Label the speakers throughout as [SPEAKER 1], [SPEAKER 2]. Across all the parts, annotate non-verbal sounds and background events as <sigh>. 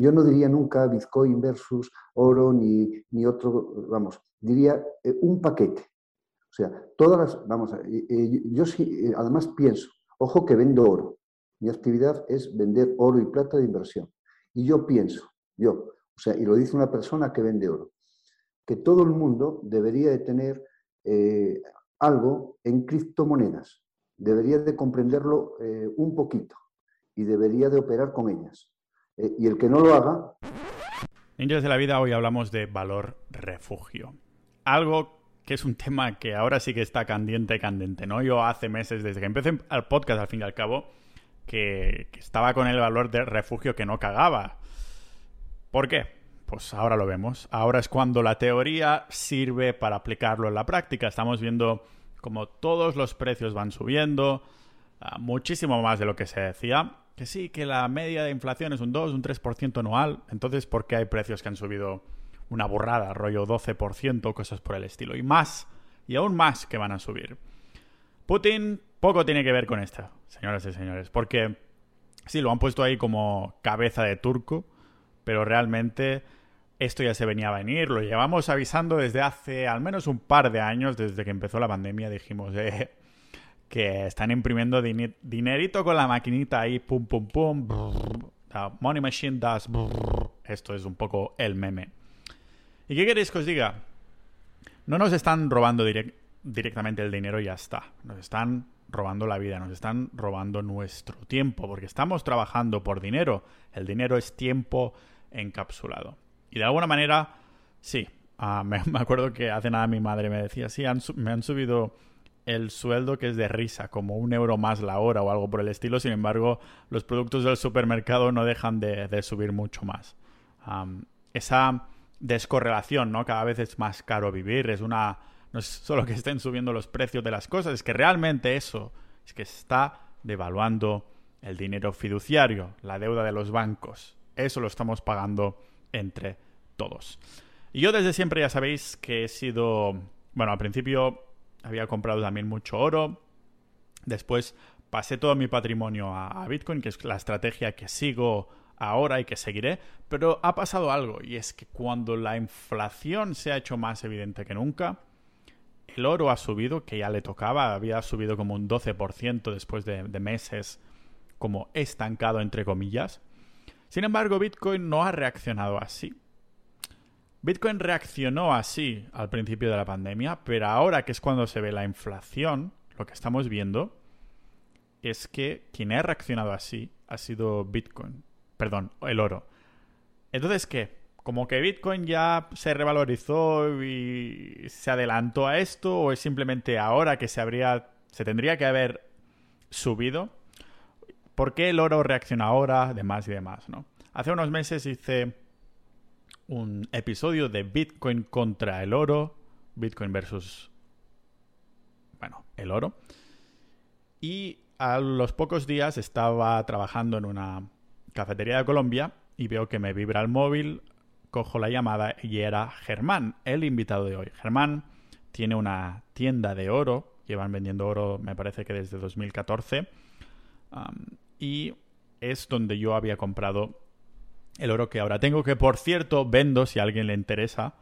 [SPEAKER 1] Yo no diría nunca Bitcoin versus oro ni, ni otro, vamos, diría eh, un paquete. O sea, todas las, vamos, yo sí, además pienso, ojo que vendo oro. Mi actividad es vender oro y plata de inversión. Y yo pienso, yo, o sea, y lo dice una persona que vende oro, que todo el mundo debería de tener eh, algo en criptomonedas, debería de comprenderlo eh, un poquito y debería de operar con ellas. Eh, y el que no lo haga...
[SPEAKER 2] Ninjas de la vida, hoy hablamos de valor refugio. Algo que es un tema que ahora sí que está candente, candente, ¿no? Yo hace meses, desde que empecé el podcast, al fin y al cabo, que, que estaba con el valor de refugio que no cagaba. ¿Por qué? Pues ahora lo vemos. Ahora es cuando la teoría sirve para aplicarlo en la práctica. Estamos viendo como todos los precios van subiendo, muchísimo más de lo que se decía. Que sí, que la media de inflación es un 2, un 3% anual. Entonces, ¿por qué hay precios que han subido una burrada, rollo 12%, cosas por el estilo? Y más, y aún más que van a subir. Putin poco tiene que ver con esto, señoras y señores, porque sí, lo han puesto ahí como cabeza de turco, pero realmente esto ya se venía a venir, lo llevamos avisando desde hace al menos un par de años, desde que empezó la pandemia, dijimos eh, que están imprimiendo dinerito con la maquinita ahí, pum, pum, pum, money machine does, esto es un poco el meme. ¿Y qué queréis que os diga? No nos están robando directamente el dinero y ya está, nos están robando la vida, nos están robando nuestro tiempo, porque estamos trabajando por dinero, el dinero es tiempo encapsulado. Y de alguna manera, sí. Ah, me, <laughs> acuerdo que hace nada mi madre me decía, sí, me han subido el sueldo que es de risa, como un euro más la hora o algo por el estilo. Sin embargo, los productos del supermercado no dejan de, subir mucho más. esa descorrelación, ¿no? Cada vez es más caro vivir. Es una. No es solo que estén subiendo los precios de las cosas, es que realmente eso es que está devaluando el dinero fiduciario, la deuda de los bancos. Eso lo estamos pagando entre todos. Y yo desde siempre ya sabéis que he sido, bueno, al principio había comprado también mucho oro, después pasé todo mi patrimonio a, Bitcoin, que es la estrategia que sigo ahora y que seguiré, pero ha pasado algo y es que cuando la inflación se ha hecho más evidente que nunca, el oro ha subido, que ya le tocaba, había subido como un 12% después de meses como estancado entre comillas, sin embargo, Bitcoin no ha reaccionado así. Bitcoin reaccionó así al principio de la pandemia, pero ahora que es cuando se ve la inflación, lo que estamos viendo es que quien ha reaccionado así ha sido Bitcoin. Perdón, el oro. Entonces, ¿qué? Como que Bitcoin ya se revalorizó y se adelantó a esto, o es simplemente ahora que se habría. se tendría que haber subido ¿Por qué el oro reacciona ahora? Demás y demás, ¿no? Hace unos meses hice un episodio de Bitcoin contra el oro, Bitcoin versus, bueno, el oro. Y a los pocos días estaba trabajando en una cafetería de Colombia y veo que me vibra el móvil, cojo la llamada y era Germán, el invitado de hoy. Germán tiene una tienda de oro, llevan vendiendo oro me parece que desde 2014 y es donde yo había comprado el oro que ahora tengo, que por cierto vendo si a alguien le interesa.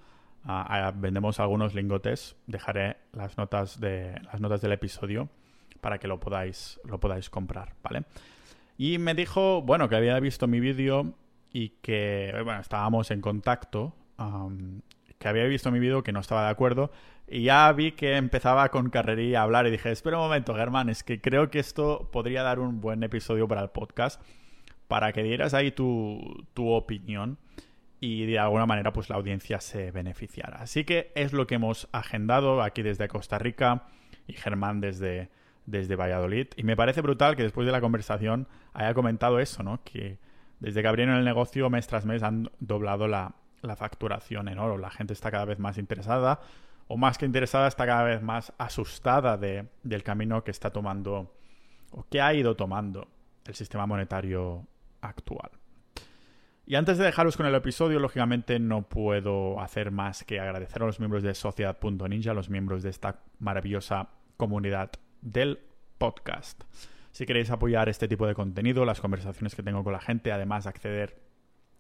[SPEAKER 2] Vendemos algunos lingotes. Dejaré las notas de las notas del episodio para que lo podáis lo podáis comprar, ¿vale? Y me dijo, bueno, que había visto mi vídeo y que bueno, estábamos en contacto, que había visto mi vídeo, que no estaba de acuerdo y ya vi que empezaba con carrería a hablar y dije, espera un momento, Germán, es que creo que esto podría dar un buen episodio para el podcast, para que dieras ahí tu, tu opinión y de alguna manera pues la audiencia se beneficiara. Así que es lo que hemos agendado aquí desde Costa Rica y Germán desde, desde Valladolid. Y me parece brutal que después de la conversación haya comentado eso, ¿no? Que desde que abrieron el negocio mes tras mes han doblado la, la facturación en oro. La gente está cada vez más interesada o más que interesada, está cada vez más asustada de, del camino que está tomando o que ha ido tomando el sistema monetario actual. Y antes de dejaros con el episodio, lógicamente no puedo hacer más que agradecer a los miembros de Sociedad.ninja, los miembros de esta maravillosa comunidad del podcast. Si queréis apoyar este tipo de contenido, las conversaciones que tengo con la gente, además acceder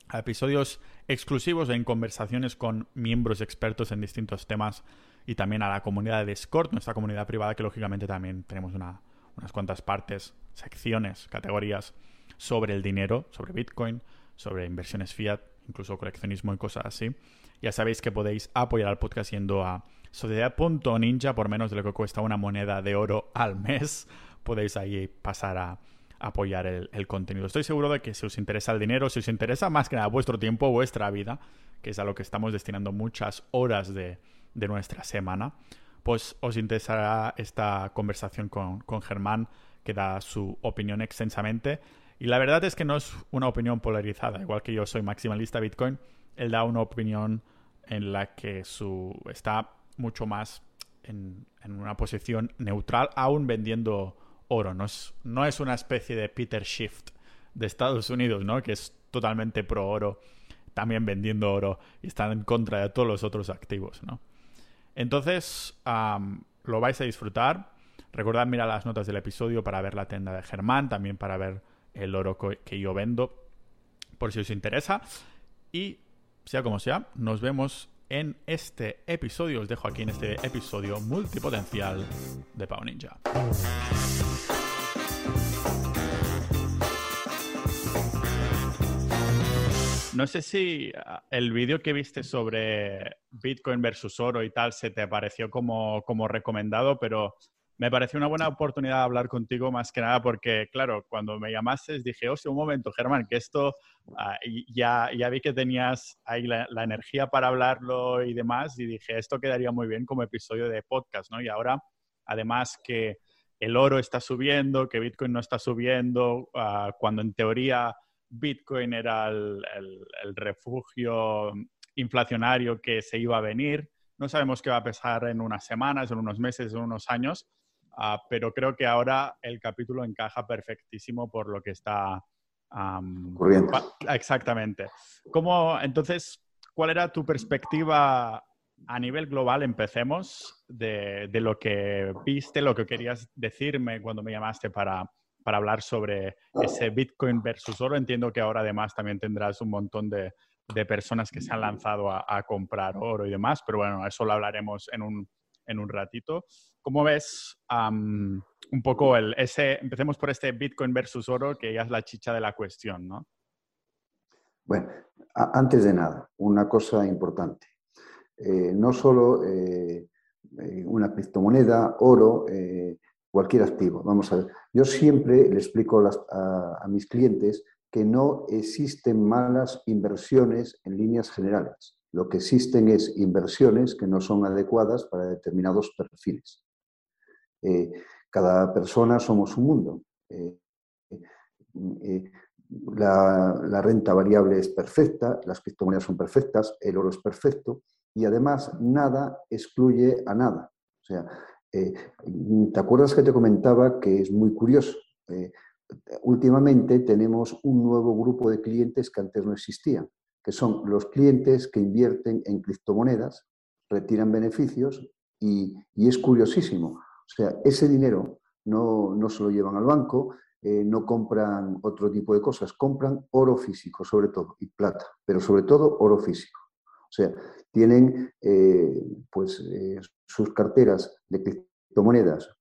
[SPEAKER 2] a episodios exclusivos en conversaciones con miembros expertos en distintos temas y también a la comunidad de Discord, nuestra comunidad privada, que lógicamente también tenemos unas cuantas partes, secciones, categorías sobre el dinero, sobre Bitcoin, sobre inversiones fiat, incluso coleccionismo y cosas así. Ya sabéis que podéis apoyar al podcast yendo a sociedad.ninja por menos de lo que cuesta una moneda de oro al mes. Podéis ahí pasar a apoyar el, contenido. Estoy seguro de que si os interesa el dinero, si os interesa más que nada vuestro tiempo, vuestra vida, que es a lo que estamos destinando muchas horas de, nuestra semana, pues os interesará esta conversación con, con Germán, que da su opinión extensamente. Y la verdad es que no es una opinión polarizada, igual que yo soy maximalista Bitcoin, él da una opinión en la que su está mucho más en, en una posición neutral, aún vendiendo oro. No es, no es una especie de Peter Shift de Estados Unidos, ¿no? Que es totalmente pro oro, también vendiendo oro y está en contra de todos los otros activos, ¿no? Entonces, lo vais a disfrutar. Recordad mirar las notas del episodio para ver la tienda de Germán, también para ver el oro que yo vendo, por si os interesa. Y sea como sea, nos vemos en este episodio. Os dejo aquí en este episodio multipotencial de Pau Ninja. No sé si ah, el vídeo que viste sobre Bitcoin versus oro y tal se te pareció como, como recomendado, pero me pareció una buena oportunidad de hablar contigo más que nada porque, claro, cuando me llamaste dije, hostia, un momento, Germán, que esto ah, ya, ya vi que tenías ahí la, energía para hablarlo y demás y dije, esto quedaría muy bien como episodio de podcast, ¿no? Y ahora, además que el oro está subiendo, que Bitcoin no está subiendo, ah, cuando en teoría Bitcoin era el, el refugio inflacionario que se iba a venir. No sabemos qué va a pasar en unas semanas, en unos meses, en unos años, Ah, pero creo que ahora el capítulo encaja perfectísimo por lo que está
[SPEAKER 1] ocurriendo.
[SPEAKER 2] Exactamente. ¿Cómo, entonces, cuál era tu perspectiva a nivel global? Empecemos de, de, lo que viste, lo que querías decirme cuando me llamaste para, para hablar sobre ese Bitcoin versus oro. Entiendo que ahora además también tendrás un montón de, de personas que se han lanzado a, a, comprar oro y demás, pero bueno, eso lo hablaremos en un, en un ratito. ¿Cómo ves un poco el, ese, empecemos por este Bitcoin versus oro, que ya es la chicha de la cuestión, ¿no?
[SPEAKER 1] Bueno, antes de nada, una cosa importante. Eh, no solo eh, eh, una criptomoneda, oro, cualquier activo. Vamos a ver, yo siempre le explico a mis clientes que no existen malas inversiones en líneas generales. Lo que existen es inversiones que no son adecuadas para determinados perfiles. Eh, cada persona somos un mundo. Eh, eh, la, renta variable es perfecta, las criptomonedas son perfectas, el oro es perfecto y además nada excluye a nada. O sea, ¿te acuerdas que te comentaba que es muy curioso? últimamente tenemos un nuevo grupo de clientes que antes no existían, que son los clientes que invierten en criptomonedas, retiran beneficios y es curiosísimo o sea, ese dinero no, no se lo llevan al banco, eh, no compran otro tipo de cosas, compran oro físico sobre todo y plata, pero sobre todo oro físico. O sea, tienen eh, pues, eh, sus carteras de criptomonedas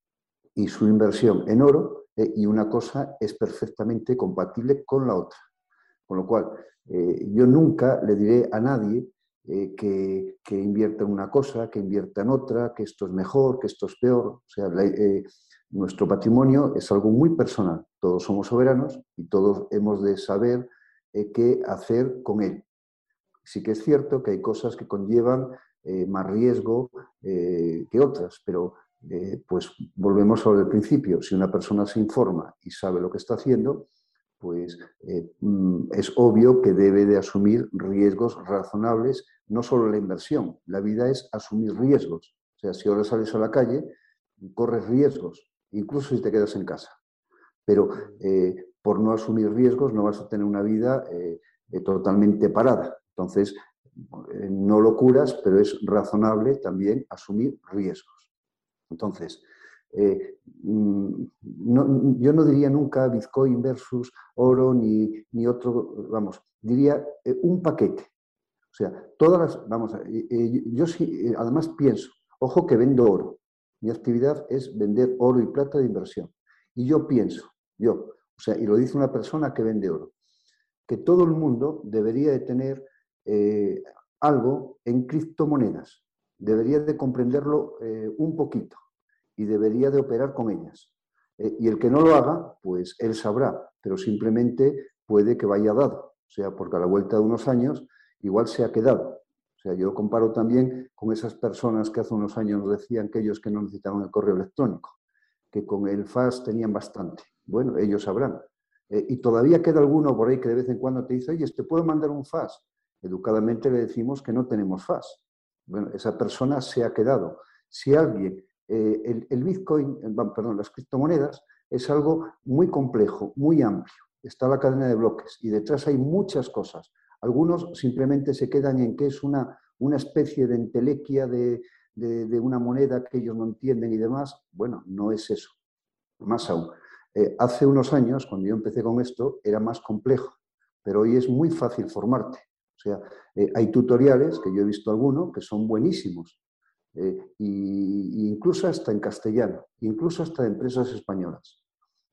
[SPEAKER 1] y su inversión en oro y una cosa es perfectamente compatible con la otra. Con lo cual, yo nunca le diré a nadie eh, que, que, invierta en una cosa, que invierta en otra, que esto es mejor, que esto es peor. O sea, eh, nuestro patrimonio es algo muy personal. Todos somos soberanos y todos hemos de saber eh, qué hacer con él. Sí que es cierto que hay cosas que conllevan más riesgo que otras, pero pues volvemos al principio. Si una persona se informa y sabe lo que está haciendo, pues eh, mm, es obvio que debe de asumir riesgos razonables, no solo la inversión, la vida es asumir riesgos. O sea, si ahora sales a la calle, corres riesgos, incluso si te quedas en casa. Pero eh, por no asumir riesgos no vas a tener una vida eh, totalmente parada. Entonces, no lo curas, pero es razonable también asumir riesgos. Entonces, eh, mm, yo no diría nunca Bitcoin versus oro ni, ni otro, vamos, diría eh, un paquete. O sea, todas las, vamos, yo sí, además pienso, ojo que vendo oro. Mi actividad es vender oro y plata de inversión. Y yo pienso, yo, o sea, y lo dice una persona que vende oro, que todo el mundo debería de tener algo en criptomonedas, debería de comprenderlo un poquito y debería de operar con ellas. Eh, y el que no lo haga, pues él sabrá, pero simplemente puede que vaya dado. O sea, porque a la vuelta de unos años igual se ha quedado. O sea, yo comparo también con esas personas que hace unos años decían que ellos que no necesitaban el correo electrónico, que con el FAS tenían bastante. Bueno, ellos sabrán. Eh, y todavía queda alguno por ahí que de vez en cuando te dice, oye, ¿te puedo mandar un FAS? Educadamente le decimos que no tenemos FAS. Bueno, esa persona se ha quedado. Si alguien eh, el, Bitcoin, perdón, las criptomonedas, es algo muy complejo, muy amplio. Está la cadena de bloques y detrás hay muchas cosas. Algunos simplemente se quedan en que es una, una especie de entelequia de, una moneda que ellos no entienden y demás. Bueno, no es eso. Más aún. Eh, hace unos años, cuando yo empecé con esto, era más complejo, pero hoy es muy fácil formarte. O sea, eh, hay tutoriales, que yo he visto algunos, que son buenísimos eh, incluso hasta en castellano, incluso hasta empresas españolas.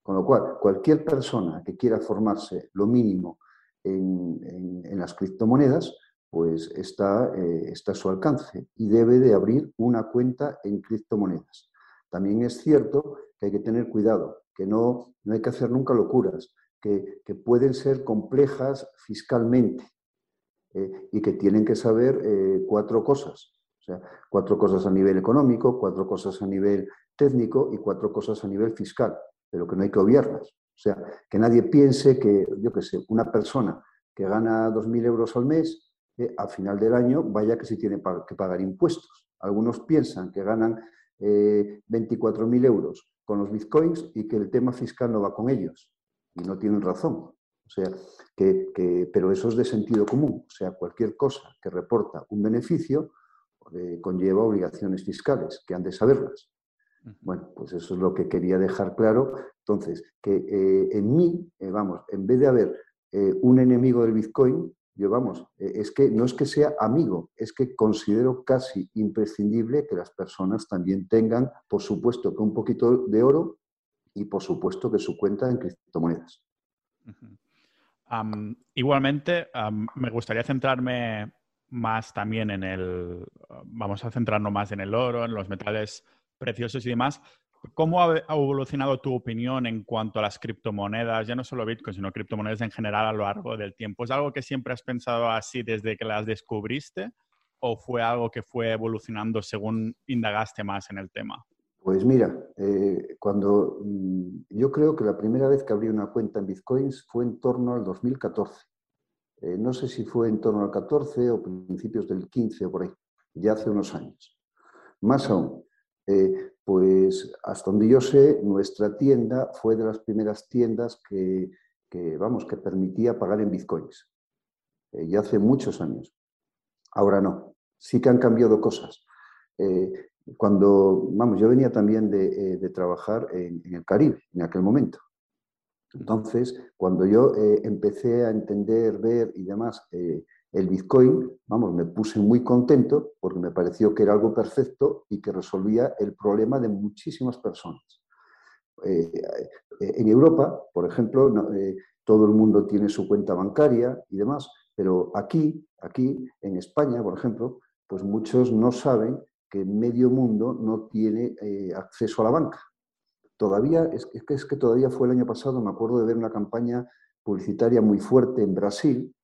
[SPEAKER 1] Con lo cual, cualquier persona que quiera formarse lo mínimo en, las criptomonedas, pues está, eh, está a su alcance y debe de abrir una cuenta en criptomonedas. También es cierto que hay que tener cuidado, que no, no hay que hacer nunca locuras, que, que pueden ser complejas fiscalmente eh, y que tienen que saber cuatro cosas. O sea, cuatro cosas a nivel económico, cuatro cosas a nivel técnico y cuatro cosas a nivel fiscal, pero que no hay que obviarlas. O sea, que nadie piense que, yo qué sé, una persona que gana 2.000 euros al mes, eh, al final del año vaya que se tiene que pagar impuestos. Algunos piensan que ganan eh, 24.000 euros con los bitcoins y que el tema fiscal no va con ellos. Y no tienen razón. O sea, que, pero eso es de sentido común. O sea, cualquier cosa que reporta un beneficio, eh, conlleva obligaciones fiscales, que han de saberlas. Bueno, pues eso es lo que quería dejar claro. Entonces, que eh, en mí, eh, vamos, en vez de haber un enemigo del Bitcoin, yo vamos, es que no es que sea amigo, es que considero casi imprescindible que las personas también tengan, por supuesto, que un poquito de oro y por supuesto que su cuenta en criptomonedas.
[SPEAKER 2] igualmente, me gustaría centrarme más también en el, vamos a centrarnos más en el oro, en los metales preciosos y demás. ¿Cómo ha evolucionado tu opinión en cuanto a las criptomonedas, ya no solo Bitcoin, sino criptomonedas en general a lo largo del tiempo? ¿Es algo que siempre has pensado así desde que las descubriste o fue algo que fue evolucionando según indagaste más en el tema?
[SPEAKER 1] Pues mira, eh, cuando mm, yo creo que la primera vez que abrí una cuenta en Bitcoins fue en torno al 2014. Eh, no sé si fue en torno al 14 o principios del 15 o por ahí, ya hace unos años. Más aún, eh, pues hasta donde yo sé, nuestra tienda fue de las primeras tiendas que, vamos, que permitía pagar en bitcoins. Eh, ya hace muchos años. Ahora no. Sí que han cambiado cosas. cuando, vamos, yo venía también de, trabajar en, el Caribe en aquel momento. Entonces, cuando yo eh, empecé a entender, ver y demás eh, el Bitcoin, vamos, me puse muy contento porque me pareció que era algo perfecto y que resolvía el problema de muchísimas personas. Eh, en Europa, por ejemplo, todo el mundo tiene su cuenta bancaria y demás, pero aquí, aquí en España, por ejemplo, pues muchos no saben que medio mundo no tiene acceso a la banca todavía, es que, es que todavía fue el año pasado, me acuerdo de ver una campaña publicitaria muy fuerte en Brasil,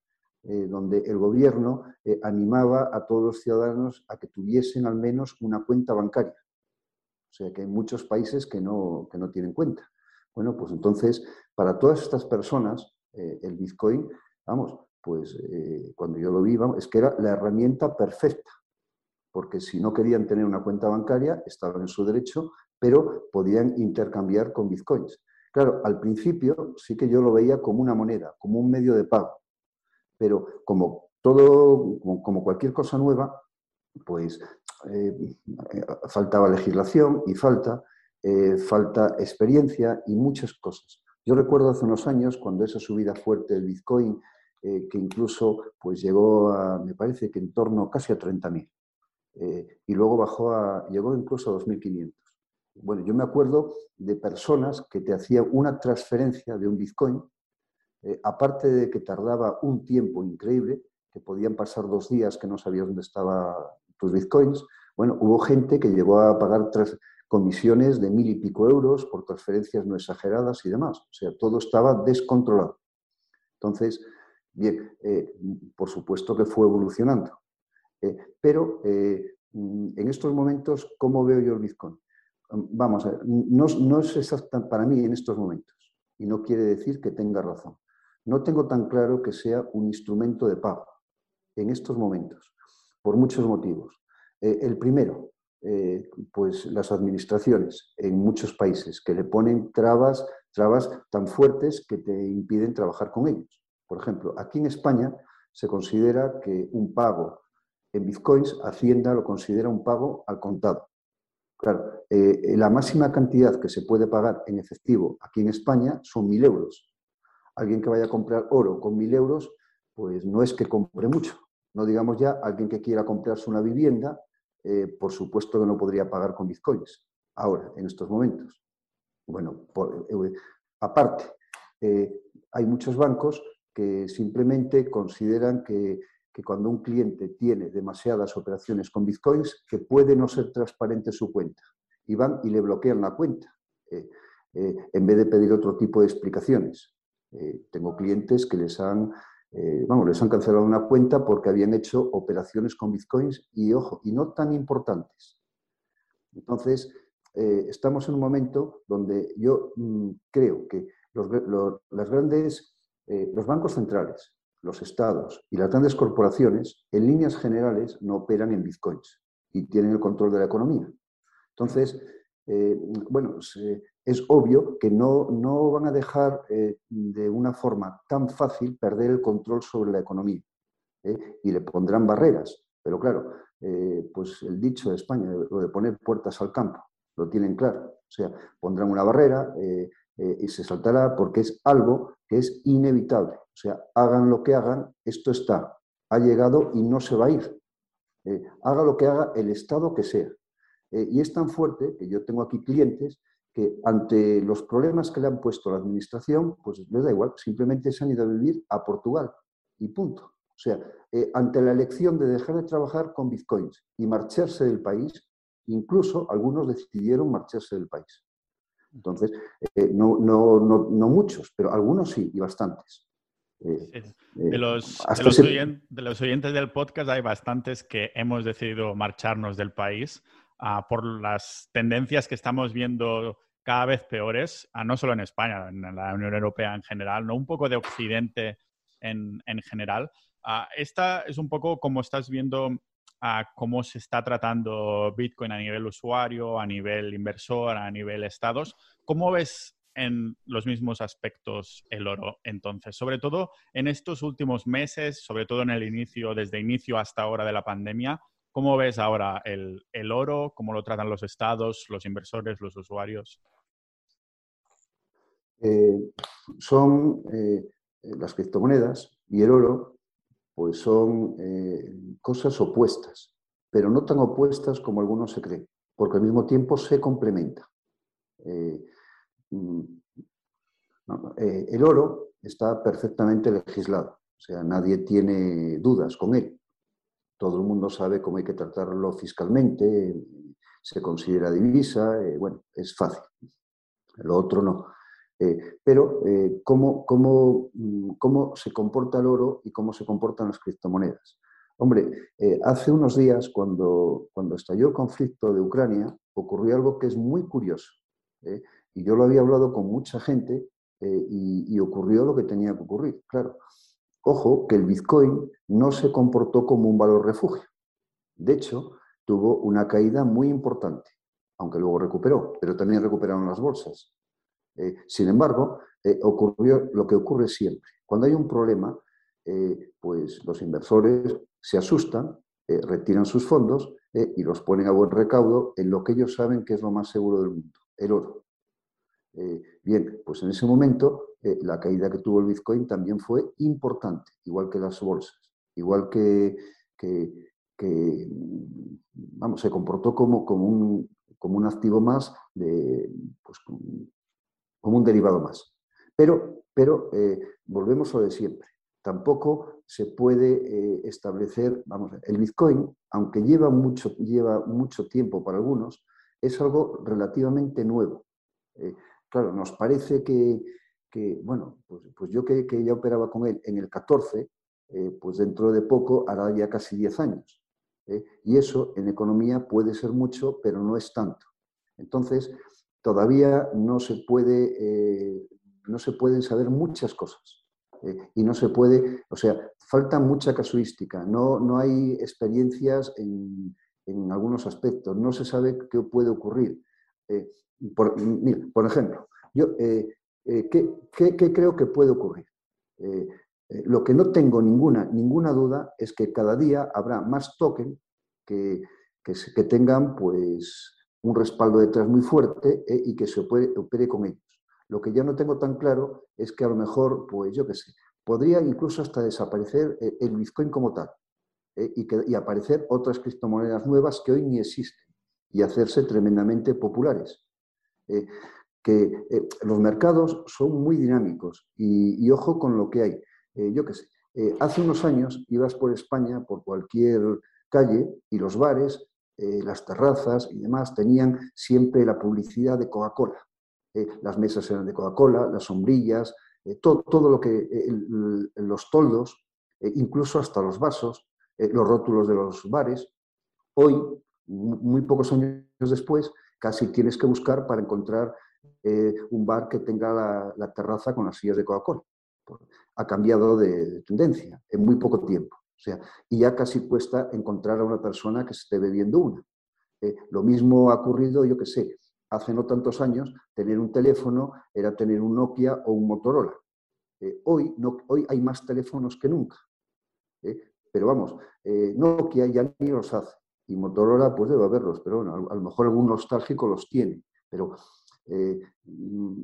[SPEAKER 1] eh, donde el gobierno eh, animaba a todos los ciudadanos a que tuviesen al menos una cuenta bancaria. O sea que hay muchos países que no, que no tienen cuenta. Bueno, pues entonces, para todas estas personas, eh, el Bitcoin, vamos, pues cuando yo lo vi, es que era la herramienta perfecta, porque si no querían tener una cuenta bancaria, estaban en su derecho, pero podían intercambiar con bitcoins. Claro, al principio sí que yo lo veía como una moneda, como un medio de pago, pero como todo, como, cualquier cosa nueva, pues eh, faltaba legislación y falta, falta experiencia y muchas cosas. Yo recuerdo hace unos años cuando esa subida fuerte del Bitcoin, que incluso pues llegó a, me parece que en torno casi a 30.000, y luego bajó a, llegó incluso a 2.500. Bueno, yo me acuerdo de personas que te hacían una transferencia de un Bitcoin, eh, aparte de que tardaba un tiempo increíble, que podían pasar dos días que no sabías dónde estaban tus Bitcoins, bueno, hubo gente que llegó a pagar comisiones de mil y pico euros por transferencias no exageradas y demás. O sea, todo estaba descontrolado. Entonces, bien, eh, por supuesto que fue evolucionando. Eh, pero en estos momentos, ¿cómo veo yo el Bitcoin? Vamos, no, es exacta para mí en estos momentos y no quiere decir que tenga razón. No tengo tan claro que sea un instrumento de pago en estos momentos, por muchos motivos. Eh, el primero, eh, pues las administraciones en muchos países que le ponen trabas, trabas tan fuertes que te impiden trabajar con ellos. Por ejemplo, aquí en España se considera que un pago en bitcoins, Hacienda lo considera un pago al contado. Claro, eh, la máxima cantidad que se puede pagar en efectivo aquí en España son mil euros. Alguien que vaya a comprar oro con mil euros, pues no es que compre mucho. No digamos ya alguien que quiera comprarse una vivienda, eh, por supuesto que no podría pagar con bitcoins ahora, en estos momentos. Bueno, eh, aparte, hay muchos bancos que simplemente consideran que que cuando un cliente tiene demasiadas operaciones con bitcoins, que puede no ser transparente su cuenta. Y van y le bloquean la cuenta, eh, eh, en vez de pedir otro tipo de explicaciones. Eh, tengo clientes que les han, vamos, les han cancelado una cuenta porque habían hecho operaciones con bitcoins y, ojo, y no tan importantes. Entonces, estamos en un momento donde yo mm, creo que los, las grandes, los bancos centrales, los estados y las grandes corporaciones, en líneas generales, no operan en bitcoins y tienen el control de la economía. Entonces, eh, bueno, es obvio que no, no van a dejar eh, de una forma tan fácil perder el control sobre la economía ¿eh? y le pondrán barreras. Pero claro, pues el dicho de España, lo de poner puertas al campo, lo tienen claro. O sea, pondrán una barrera y se saltará porque es algo que es inevitable. O sea, hagan lo que hagan, esto está, ha llegado y no se va a ir. Eh, haga lo que haga el Estado que sea. Eh, y es tan fuerte que yo tengo aquí clientes que ante los problemas que le han puesto la administración, pues les da igual, simplemente se han ido a vivir a Portugal y punto. O sea, eh, ante la elección de dejar de trabajar con bitcoins y marcharse del país, incluso algunos decidieron marcharse del país. Entonces, no, no, no, no, muchos, pero algunos sí, y bastantes.
[SPEAKER 2] Eh, de, los, de, los oyentes, del podcast hay bastantes que hemos decidido marcharnos del país ah, por las tendencias que estamos viendo cada vez peores, ah, no solo en España, en la Unión Europea en general, ¿no? un poco de Occidente en, en general. Ah, esta es un poco como estás viendo cómo se está tratando Bitcoin a nivel usuario, a nivel inversor, a nivel estados. ¿Cómo ves en los mismos aspectos el oro entonces, sobre todo en estos últimos meses, sobre todo en el inicio, desde inicio hasta ahora de la pandemia, ¿cómo ves ahora el, oro? ¿Cómo lo tratan los estados, los inversores, los usuarios?
[SPEAKER 1] Eh, son eh, las criptomonedas y el oro, pues son eh, cosas opuestas, pero no tan opuestas como algunos se creen, porque al mismo tiempo se complementan. Mm, eh, el oro está perfectamente legislado, o sea, nadie tiene dudas con él. Todo el mundo sabe cómo hay que tratarlo fiscalmente, se considera divisa, eh, bueno, es fácil. Lo otro no. Eh, pero, ¿cómo, cómo, mm, cómo, se comporta el oro y cómo se comportan las criptomonedas? Hombre, hace unos días, cuando, cuando estalló el conflicto de Ucrania, ocurrió algo que es muy curioso. Y yo lo había hablado con mucha gente eh, y, ocurrió lo que tenía que ocurrir. Claro, ojo que el Bitcoin no se comportó como un valor refugio. De hecho, tuvo una caída muy importante, aunque luego recuperó, pero también recuperaron las bolsas. Eh, sin embargo, eh, ocurrió lo que ocurre siempre. Cuando hay un problema, pues los inversores se asustan, retiran sus fondos y los ponen a buen recaudo en lo que ellos saben que es lo más seguro del mundo, el oro. Eh, bien, pues en ese momento eh, la caída que tuvo el Bitcoin también fue importante, igual que las bolsas, igual que, vamos, se comportó como, como, un, como un activo más, de, pues, como, un derivado más. Pero, pero eh, volvemos a lo de siempre. Tampoco se puede establecer, vamos, el Bitcoin, aunque lleva mucho, lleva mucho tiempo para algunos, es algo relativamente nuevo claro, nos parece que, bueno, pues, pues, yo que, ya operaba con él en el 14, eh, pues dentro de poco hará ya casi 10 años. ¿eh? Y eso en economía puede ser mucho, pero no es tanto. Entonces, todavía no se, puede, eh, no se pueden saber muchas cosas. y no se puede, o sea, falta mucha casuística, no, no hay experiencias en, en algunos aspectos, no se sabe qué puede ocurrir. Por, por ejemplo, yo, eh, eh, ¿qué, creo que puede ocurrir? Eh, lo que no tengo ninguna, ninguna duda es que cada día habrá más tokens que, que, tengan pues, un respaldo detrás muy fuerte y que se puede, opere con ellos. Lo que ya no tengo tan claro es que a lo mejor, pues yo qué sé, podría incluso hasta desaparecer el Bitcoin como tal y, que, y aparecer otras criptomonedas nuevas que hoy ni existen y hacerse tremendamente populares. Eh, que eh, los mercados son muy dinámicos y, ojo con lo que hay. Eh, yo qué sé, hace unos años ibas por España, por cualquier calle, y los bares, las terrazas y demás tenían siempre la publicidad de Coca-Cola. las mesas eran de Coca-Cola, las sombrillas, todo, todo, lo que, los toldos, incluso hasta los vasos, los rótulos de los bares. Hoy, muy pocos años después, casi tienes que buscar para encontrar eh, un bar que tenga la, terraza con las sillas de Coca-Cola. Ha cambiado de, tendencia en muy poco tiempo. O sea, y ya casi cuesta encontrar a una persona que esté bebiendo una. Eh, lo mismo ha ocurrido, yo qué sé, hace no tantos años, tener un teléfono era tener un Nokia o un Motorola. Eh, hoy, no, hoy hay más teléfonos que nunca. pero vamos, Nokia ya ni los hace y Motorola pues debe haberlos, pero bueno, a, lo mejor algún nostálgico los tiene, pero eh,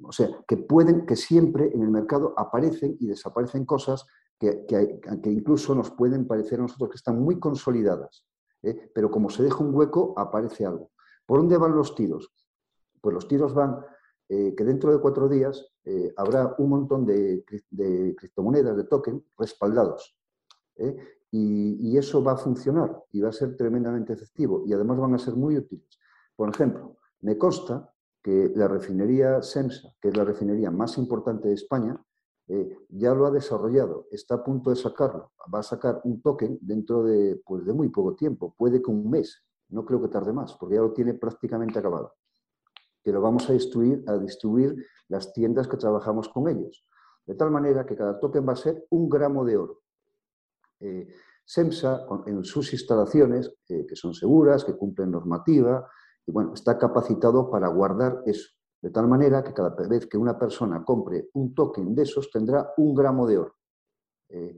[SPEAKER 1] o sea, que pueden, que siempre en el mercado aparecen y desaparecen cosas que, que, incluso nos pueden parecer a nosotros que están muy consolidadas, ¿eh? pero como se deja un hueco, aparece algo. ¿Por dónde van los tiros? Pues los tiros van eh, que dentro de cuatro días habrá un montón de, de, criptomonedas, de token, respaldados y, eso va a funcionar y va a ser tremendamente efectivo y además van a ser muy útiles. Por ejemplo, me consta que la refinería SEMSA, que es la refinería más importante de España, eh, ya lo ha desarrollado, está a punto de sacarlo. Va a sacar un token dentro de, pues, de muy poco tiempo, puede que un mes, no creo que tarde más, porque ya lo tiene prácticamente acabado. Que lo vamos a distribuir, a distribuir las tiendas que trabajamos con ellos. De tal manera que cada token va a ser un gramo de oro. Eh, SEMSA, en sus instalaciones, eh, que son seguras, que cumplen normativa, y bueno, está capacitado para guardar eso. De tal manera que cada vez que una persona compre un token de esos, tendrá un gramo de oro. Eh,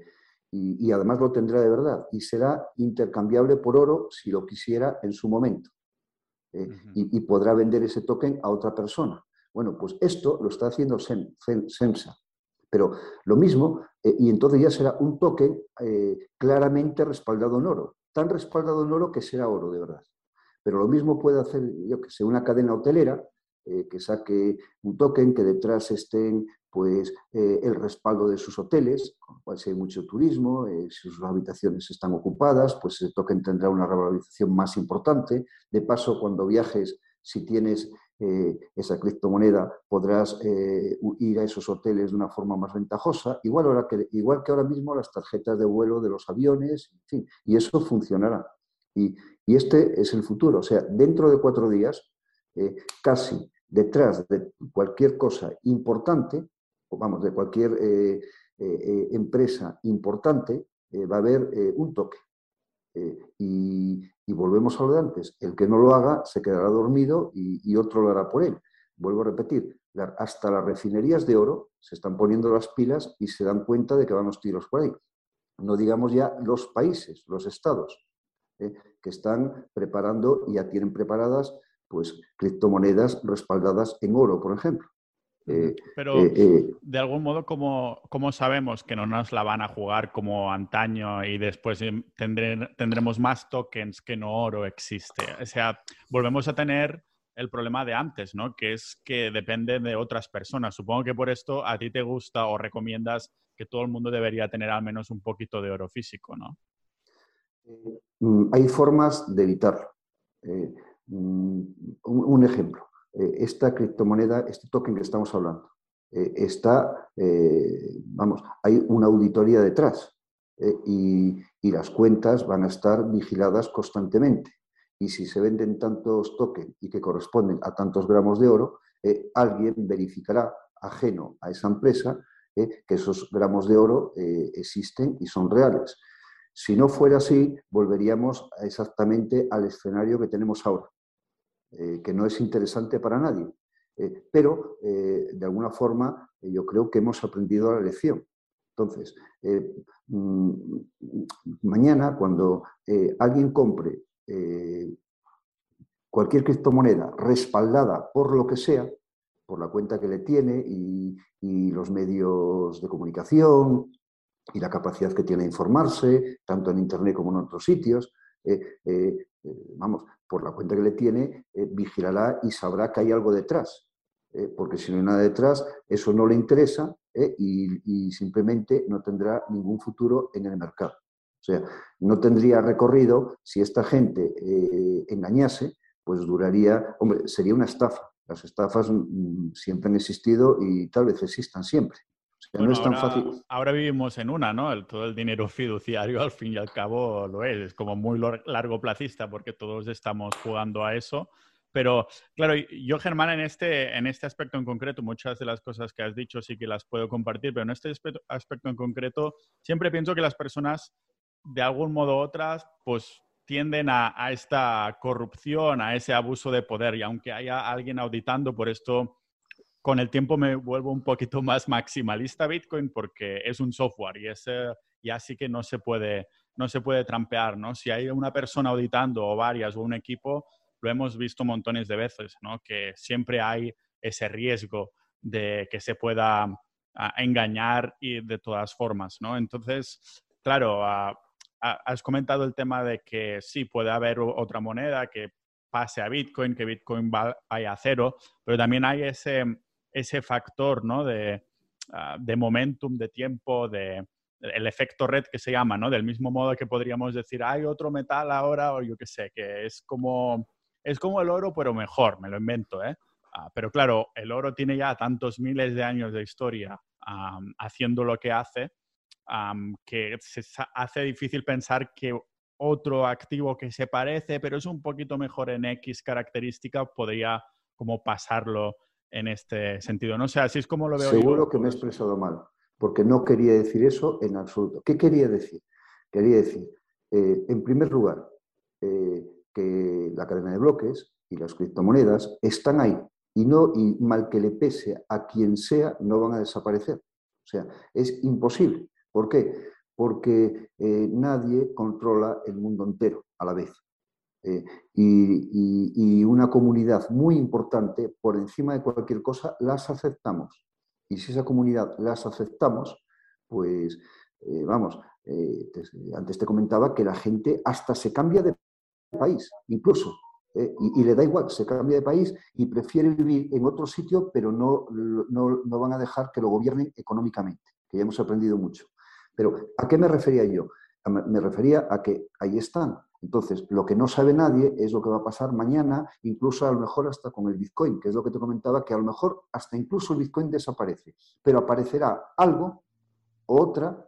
[SPEAKER 1] y, además lo tendrá de verdad. Y será intercambiable por oro si lo quisiera en su momento. y, podrá vender ese token a otra persona. Bueno, pues esto lo está haciendo SEMSA. Pero lo mismo, eh, y entonces ya será un token eh, claramente respaldado en oro, tan respaldado en oro que será oro de verdad. Pero lo mismo puede hacer, yo que sé, una cadena hotelera eh, que saque un token que detrás estén pues el respaldo de sus hoteles, con lo cual si hay mucho turismo, si sus habitaciones están ocupadas, pues ese token tendrá una revalorización más importante. De paso, cuando viajes, si tienes eh, esa criptomoneda, podrás eh, ir a esos hoteles de una forma más ventajosa, igual, ahora que, igual que ahora mismo las tarjetas de vuelo de los aviones, en fin, y eso funcionará. Y, este es el futuro, o sea, dentro de cuatro días, eh, casi detrás de cualquier cosa importante, vamos, de cualquier empresa importante, va a haber un toque. y, y volvemos a lo de antes, el que no lo haga se quedará dormido y, otro lo hará por él. Vuelvo a repetir, hasta las refinerías de oro se están poniendo las pilas y se dan cuenta de que van los tiros por ahí. No digamos ya los países, los estados, ¿eh? que están preparando y ya tienen preparadas pues criptomonedas respaldadas en oro, por ejemplo.
[SPEAKER 2] Eh, Pero, eh, eh, de algún modo, ¿cómo, sabemos que no nos la van a jugar como antaño y después tendremos más tokens que no oro existe? O sea, volvemos a tener el problema de antes, ¿no? Que es que depende de otras personas. Supongo que por esto a ti te gusta o recomiendas que todo el mundo debería tener al menos un poquito de oro físico, ¿no?
[SPEAKER 1] Mm, hay formas de evitarlo. Mm, un ejemplo esta criptomoneda, este token que estamos hablando, eh, está, eh, vamos, hay una auditoría detrás y, las cuentas van a estar vigiladas constantemente. Y si se venden tantos tokens y que corresponden a tantos gramos de oro, alguien verificará, ajeno a esa empresa, que esos gramos de oro existen y son reales. Si no fuera así, volveríamos exactamente al escenario que tenemos ahora. Eh, que no es interesante para nadie. Eh, pero, eh, de alguna forma, yo creo que hemos aprendido la lección. Entonces, mm, mañana, cuando alguien compre cualquier criptomoneda respaldada por lo que sea, por la cuenta que le tiene y, y, los medios de comunicación y la capacidad que tiene de informarse, tanto en Internet como en otros sitios, vamos, por la cuenta que le tiene, eh, vigilará y sabrá que hay algo detrás. Eh, porque si no hay nada detrás, eso no le interesa eh, y, simplemente no tendrá ningún futuro en el mercado. O sea, no tendría recorrido si esta gente engañase, pues duraría, hombre, sería una estafa. Las estafas mm, siempre han existido y tal vez existan siempre
[SPEAKER 2] no es tan ahora, fácil. Ahora vivimos en una, ¿no? todo el dinero <laughs> fiduciario al fin y al cabo lo es. Es como muy largo placista porque todos estamos jugando a eso. Pero claro, yo Germán en este, en este aspecto en concreto, muchas de las cosas que has dicho sí que las puedo compartir, pero en este aspecto en concreto siempre pienso que las personas de algún modo u otras pues tienden a, a esta corrupción, a ese abuso de poder y aunque haya alguien auditando por esto con el tiempo me vuelvo un poquito más maximalista Bitcoin porque es un software y ese ya sí que no se puede, no se puede trampear, ¿no? Si hay una persona auditando o varias o un equipo, lo hemos visto montones de veces, ¿no? Que siempre hay ese riesgo de que se pueda engañar y de todas formas, ¿no? Entonces, claro, ah, ah, has comentado el tema de que sí puede haber otra moneda que pase a Bitcoin, que Bitcoin vaya a cero, pero también hay ese, ese factor ¿no? Ah, de, momentum, de tiempo, de el efecto red que se llama, ¿no? Del mismo modo que podríamos decir, hay otro metal ahora, o yo qué sé, que es como, es como el oro, pero mejor, me lo invento, ¿eh? Ah, pero claro, el oro tiene ya tantos miles de años de historia haciendo lo que hace, que se hace difícil pensar que otro activo que se parece, pero es un poquito mejor en X característica, podría como pasarlo en este sentido. No sé, así es como lo veo.
[SPEAKER 1] Seguro que me he expresado mal, porque no quería decir eso en absoluto. ¿Qué quería decir? Quería decir, eh, en primer lugar, eh, que la cadena de bloques y las criptomonedas están ahí y no y mal que le pese a quien sea no van a desaparecer. O sea, es imposible. ¿Por qué? Porque eh, nadie controla el mundo entero a la vez. Eh, y, una comunidad muy importante, por encima de cualquier cosa, las aceptamos. Y si esa comunidad las aceptamos, pues eh, vamos, eh, antes te comentaba que la gente hasta se cambia de país, incluso, y, le da igual, se cambia de país y prefiere vivir en otro sitio, pero no, no, no van a dejar que lo gobiernen económicamente, que ya hemos aprendido mucho. Pero, ¿a qué me refería yo? Me refería a que ahí están, entonces, lo que no sabe nadie es lo que va a pasar mañana, incluso a lo mejor hasta con el Bitcoin, que es lo que te comentaba, que a lo mejor hasta incluso el Bitcoin desaparece, pero aparecerá algo o otra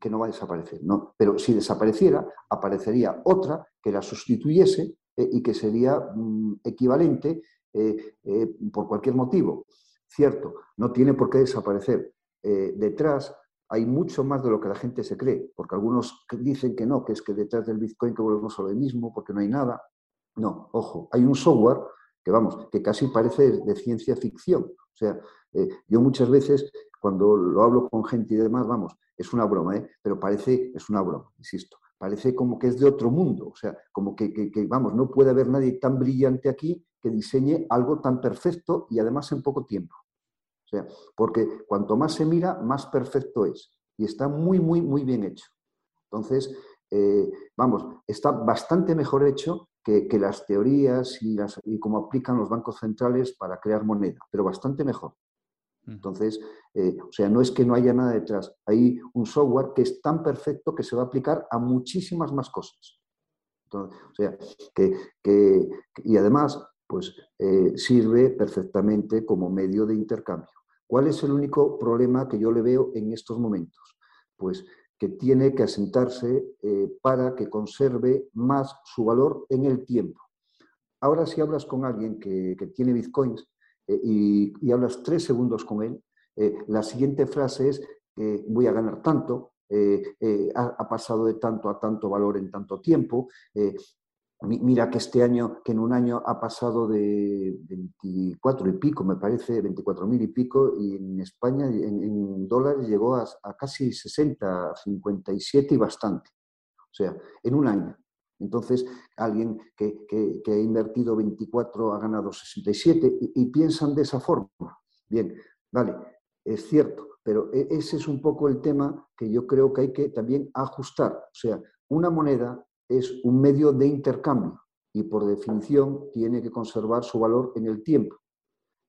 [SPEAKER 1] que no va a desaparecer. ¿no? Pero si desapareciera, aparecería otra que la sustituyese eh, y que sería mm, equivalente eh, eh, por cualquier motivo. Cierto, no tiene por qué desaparecer. detrás hay mucho más de lo que la gente se cree, porque algunos dicen que no, que es que detrás del Bitcoin que volvemos a lo mismo, porque no hay nada. No, ojo, hay un software que vamos, que casi parece de ciencia ficción. O sea, eh, yo muchas veces cuando lo hablo con gente y demás, vamos, es una broma, ¿eh? pero parece, es una broma, insisto, parece como que es de otro mundo, o sea, como que, que, vamos, no puede haber nadie tan brillante aquí que diseñe algo tan perfecto y además en poco tiempo. O sea, porque cuanto más se mira, más perfecto es. Y está muy, muy, muy bien hecho. Entonces, eh, vamos, está bastante mejor hecho que, las teorías y, las, y cómo aplican los bancos centrales para crear moneda, pero bastante mejor. Entonces, eh, o sea, no es que no haya nada detrás, hay un software que es tan perfecto que se va a aplicar a muchísimas más cosas. o sea, que, y además, pues eh, sirve perfectamente como medio de intercambio. ¿Cuál es el único problema que yo le veo en estos momentos? Pues que tiene que asentarse eh, para que conserve más su valor en el tiempo. Ahora si hablas con alguien que, tiene bitcoins eh, y, hablas tres segundos con él, eh, la siguiente frase es, voy a ganar tanto, ha, pasado de tanto a tanto valor en tanto tiempo, Mira que este año, que en un año ha pasado de 24 y pico, me parece, 24 mil y pico, y en España en, dólares llegó a, casi 60, 57 y bastante. O sea, en un año. Entonces, alguien que, ha invertido 24 ha ganado 67 y, y piensan de esa forma. Bien, vale, es cierto, pero e, ese es un poco el tema que yo creo que hay que también ajustar. O sea, una moneda es un medio de intercambio y por definición tiene que conservar su valor en el tiempo.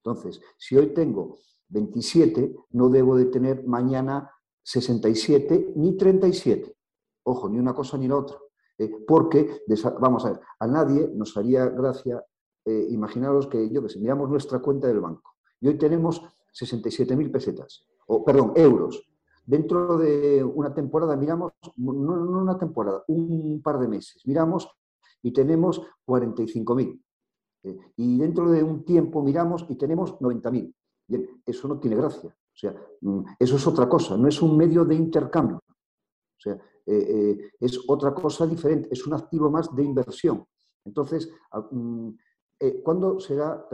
[SPEAKER 1] Entonces, si hoy tengo 27, no debo de tener mañana 67 ni 37. Ojo, ni una cosa ni la otra. Eh, porque, vamos a ver, a nadie nos haría gracia eh, imaginaros que yo que sé, miramos nuestra cuenta del banco y hoy tenemos 67.000 pesetas, o perdón, euros dentro de una temporada miramos, no, una temporada, un par de meses, miramos y tenemos 45.000. Eh, y dentro de un tiempo miramos y tenemos 90.000. Bien, eso no tiene gracia. O sea, mm, eso es otra cosa, no es un medio de intercambio. O sea, eh, eh, es otra cosa diferente, es un activo más de inversión. Entonces, ah, mm, eh, ¿cuándo, será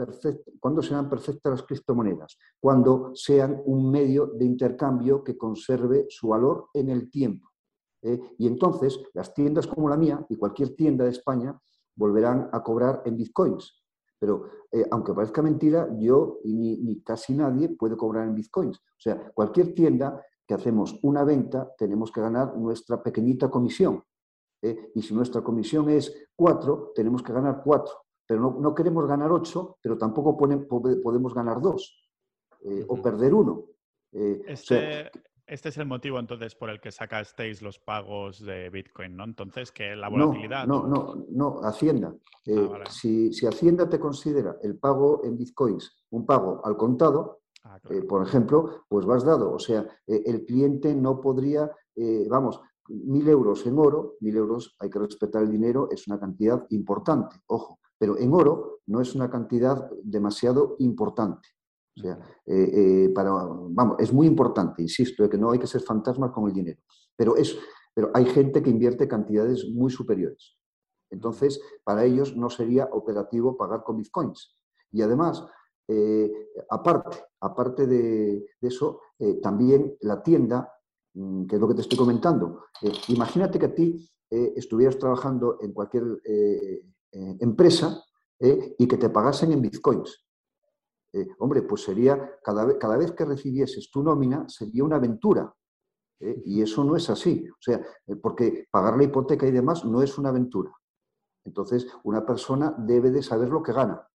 [SPEAKER 1] serán perfectas las criptomonedas? Cuando sean un medio de intercambio que conserve su valor en el tiempo. ¿eh? y entonces las tiendas como la mía y cualquier tienda de España volverán a cobrar en bitcoins. Pero eh, aunque parezca mentira, yo y ni, casi nadie puede cobrar en bitcoins. O sea, cualquier tienda que hacemos una venta tenemos que ganar nuestra pequeñita comisión. Y si nuestra comisión es cuatro, tenemos que ganar cuatro pero no, queremos ganar ocho, pero tampoco podemos ganar dos eh, o perder uno.
[SPEAKER 2] Eh, este, este, es el motivo entonces por el que sacasteis los pagos de Bitcoin, ¿no? Entonces, que la volatilidad...
[SPEAKER 1] No, no, no, Hacienda. Eh, ah, si, Hacienda te considera el pago en Bitcoins un pago al contado, ah, por ejemplo, pues vas dado. O sea, el cliente no podría, vamos, mil euros en oro, mil euros, hay que respetar el dinero, es una cantidad importante, ojo, pero en oro no es una cantidad demasiado importante. O sea, eh, eh, para, vamos, es muy importante, insisto, que no hay que ser fantasmas con el dinero, pero, es, pero hay gente que invierte cantidades muy superiores. Entonces, para ellos no sería operativo pagar con bitcoins. Y además, eh, aparte, aparte de, eso, también la tienda, mm, que es lo que te estoy comentando, imagínate que a ti estuvieras trabajando en cualquier eh, empresa eh, y que te pagasen en bitcoins. Eh, hombre, pues sería, cada vez, cada vez que recibieses tu nómina, sería una aventura. y eso no es así. O sea, porque pagar la hipoteca y demás no es una aventura. Entonces, una persona debe de saber lo que gana.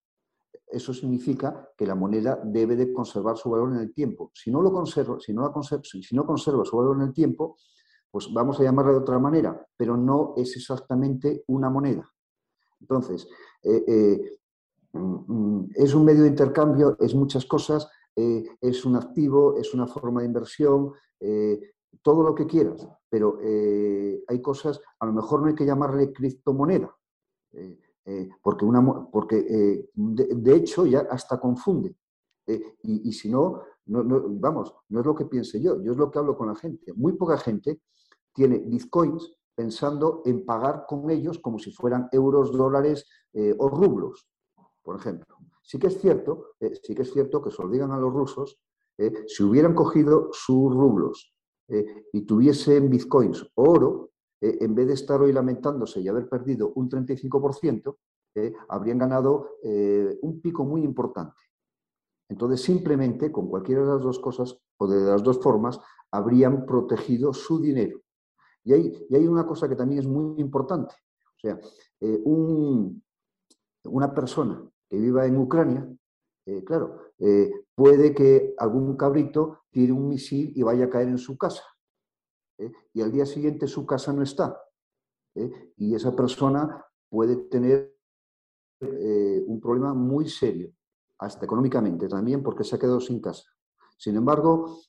[SPEAKER 1] Eso significa que la moneda debe de conservar su valor en el tiempo. Si no lo conserva, si no, la conserva, si no conserva su valor en el tiempo, pues vamos a llamarla de otra manera, pero no es exactamente una moneda. Entonces, eh, eh, mm, es un medio de intercambio, es muchas cosas, eh, es un activo, es una forma de inversión, todo lo que quieras, pero hay cosas, a lo mejor no hay que llamarle criptomoneda, porque, una, porque de, hecho ya hasta confunde. Y, si no, no, vamos, no es lo que piense yo, yo es lo que hablo con la gente. Muy poca gente tiene bitcoins pensando en pagar con ellos como si fueran euros, dólares eh, o rublos, por ejemplo. Sí que es cierto, eh, sí que es cierto que se lo digan a los rusos, eh, si hubieran cogido sus rublos y tuviesen bitcoins o oro, en vez de estar hoy lamentándose y haber perdido un 35%, habrían ganado un pico muy importante. Entonces, simplemente con cualquiera de las dos cosas o de las dos formas, habrían protegido su dinero. Y hay, una cosa que también es muy importante. O sea, una persona que viva en Ucrania, claro, puede que algún cabrito tire un misil y vaya a caer en su casa. ¿eh? y al día siguiente su casa no está. ¿eh? Y esa persona puede tener eh, un problema muy serio, hasta económicamente también, porque se ha quedado sin casa. Sin embargo,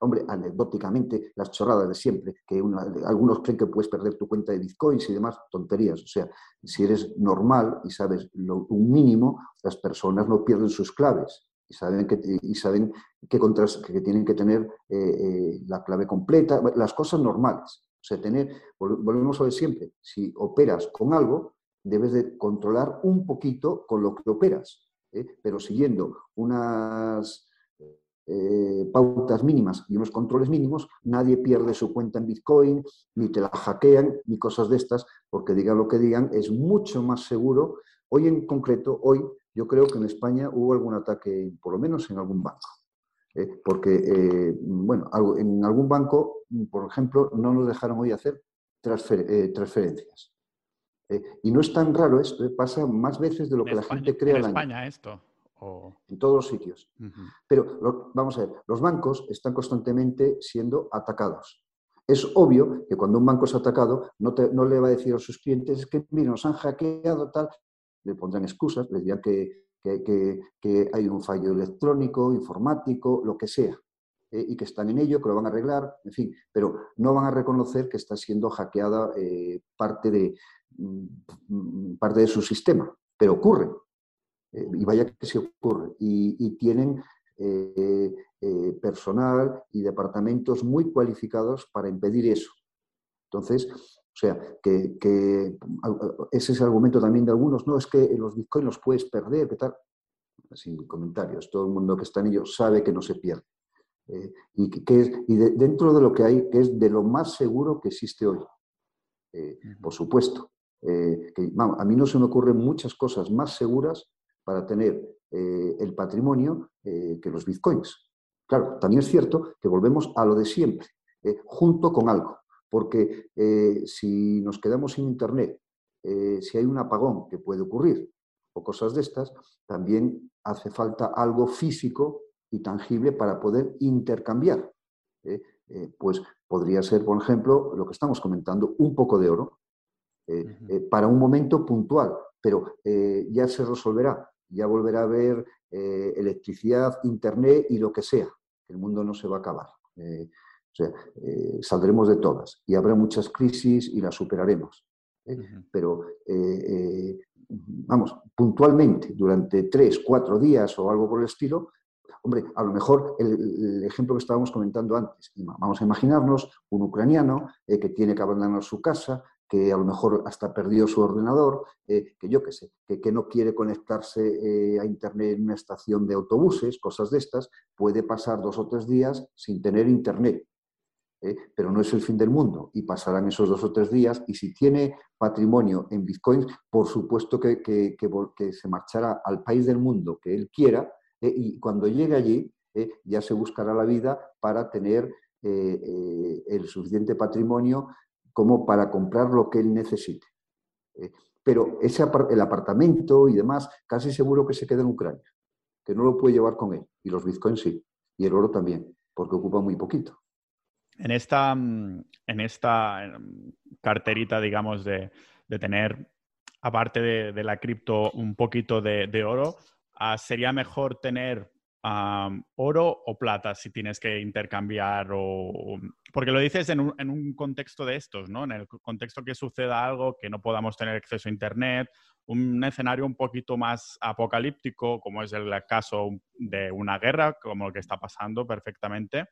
[SPEAKER 1] hombre, anecdóticamente, las chorradas de siempre, que algunos creen que puedes perder tu cuenta de bitcoins y demás, tonterías. O sea, si eres normal y sabes un mínimo, las personas no pierden sus claves y saben que, y saben que, que tienen que tener eh, eh, la clave completa, las cosas normales. O sea, tener, volvemos a ver siempre, si operas con algo, debes de controlar un poquito con lo que operas, ¿eh? pero siguiendo unas pautas mínimas y unos controles mínimos, nadie pierde su cuenta en Bitcoin, ni te la hackean, ni cosas de estas, porque digan lo que digan, es mucho más seguro. Hoy en concreto, hoy yo creo que en España hubo algún ataque, por lo menos en algún banco. ¿eh? porque, eh, bueno, en algún banco, por ejemplo, no nos dejaron hoy hacer eh, transferencias. y no es tan raro esto, pasa más veces de lo que la gente cree
[SPEAKER 2] ¿En España esto?
[SPEAKER 1] En todos los sitios. Pero vamos a ver, los bancos están constantemente siendo atacados. Es obvio que cuando un banco es atacado, no, no le va a decir a sus clientes, es que, mira, nos han hackeado tal, le pondrán excusas, les dirán que, que, hay un fallo electrónico, informático, lo que sea, eh, y que están en ello, que lo van a arreglar, en fin, pero no van a reconocer que está siendo hackeada eh, parte, de, mm, parte de su sistema, pero ocurre, eh, y vaya que se ocurre, y, tienen personal y departamentos muy cualificados para impedir eso. Entonces, o sea, que, ese es el argumento también de algunos, no, es que los bitcoins los puedes perder, ¿qué tal? Sin comentarios, todo el mundo que está en ello sabe que no se pierde. Eh, y que, es, y dentro de lo que hay, que es de lo más seguro que existe hoy. Eh, por supuesto, eh, que, a mí no se me ocurren muchas cosas más seguras para tener el patrimonio que los bitcoins. Claro, también es cierto que volvemos a lo de siempre, junto con algo. Porque eh, si nos quedamos sin Internet, eh, si hay un apagón que puede ocurrir o cosas de estas, también hace falta algo físico y tangible para poder intercambiar. ¿eh? pues podría ser, por ejemplo, lo que estamos comentando, un poco de oro para un momento puntual, pero ya se resolverá, ya volverá a haber electricidad, internet y lo que sea. El mundo no se va a acabar. O sea, eh, saldremos de todas y habrá muchas crisis y las superaremos. ¿eh? Pero, eh, vamos, puntualmente, durante tres, cuatro días o algo por el estilo, hombre, a lo mejor el, ejemplo que estábamos comentando antes, vamos a imaginarnos un ucraniano que tiene que abandonar su casa, que a lo mejor hasta perdió su ordenador, que yo qué sé, que, que, no quiere conectarse a Internet en una estación de autobuses, cosas de estas, puede pasar dos o tres días sin tener Internet. ¿eh? pero no es el fin del mundo y pasarán esos dos o tres días y si tiene patrimonio en bitcoins, por supuesto que, que, se marchará al país del mundo que él quiera ¿eh? y cuando llegue allí ¿eh? ya se buscará la vida para tener el suficiente patrimonio como para comprar lo que él necesite. Pero ese, el apartamento y demás, casi seguro que se queda en Ucrania, que no lo puede llevar con él. Y los bitcoins sí, y el oro también, porque ocupa muy poquito.
[SPEAKER 2] En esta, mm, en esta em, carterita, digamos, de, tener, aparte de, la cripto, un poquito de, oro, ah, ¿sería mejor tener oro o plata si tienes que intercambiar o... Porque lo dices en un, contexto de estos, ¿no? En el contexto que suceda algo, que no podamos tener acceso a Internet, un escenario un poquito más apocalíptico, como es el caso de una guerra, como el que está pasando perfectamente.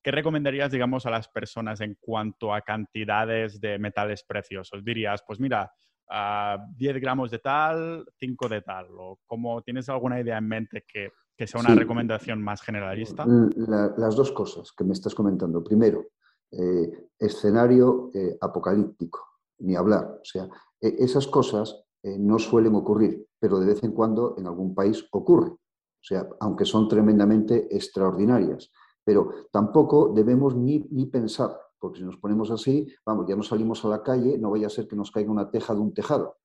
[SPEAKER 2] ¿qué recomendarías, digamos, a las personas en cuanto a cantidades de metales preciosos? Dirías, pues mira, 10 ah, gramos de tal, 5 de tal, o como tienes alguna idea en mente que, sea una recomendación más generalista?
[SPEAKER 1] las dos cosas que me estás comentando. Primero, eh, escenario eh, apocalíptico, ni hablar. O sea, e, esas cosas no suelen ocurrir, pero de vez en cuando en algún país ocurre. O sea, aunque son tremendamente extraordinarias. Pero tampoco debemos ni, ni pensar, porque si nos ponemos así, vamos, ya no salimos a la calle, no vaya a ser que nos caiga una teja de un tejado.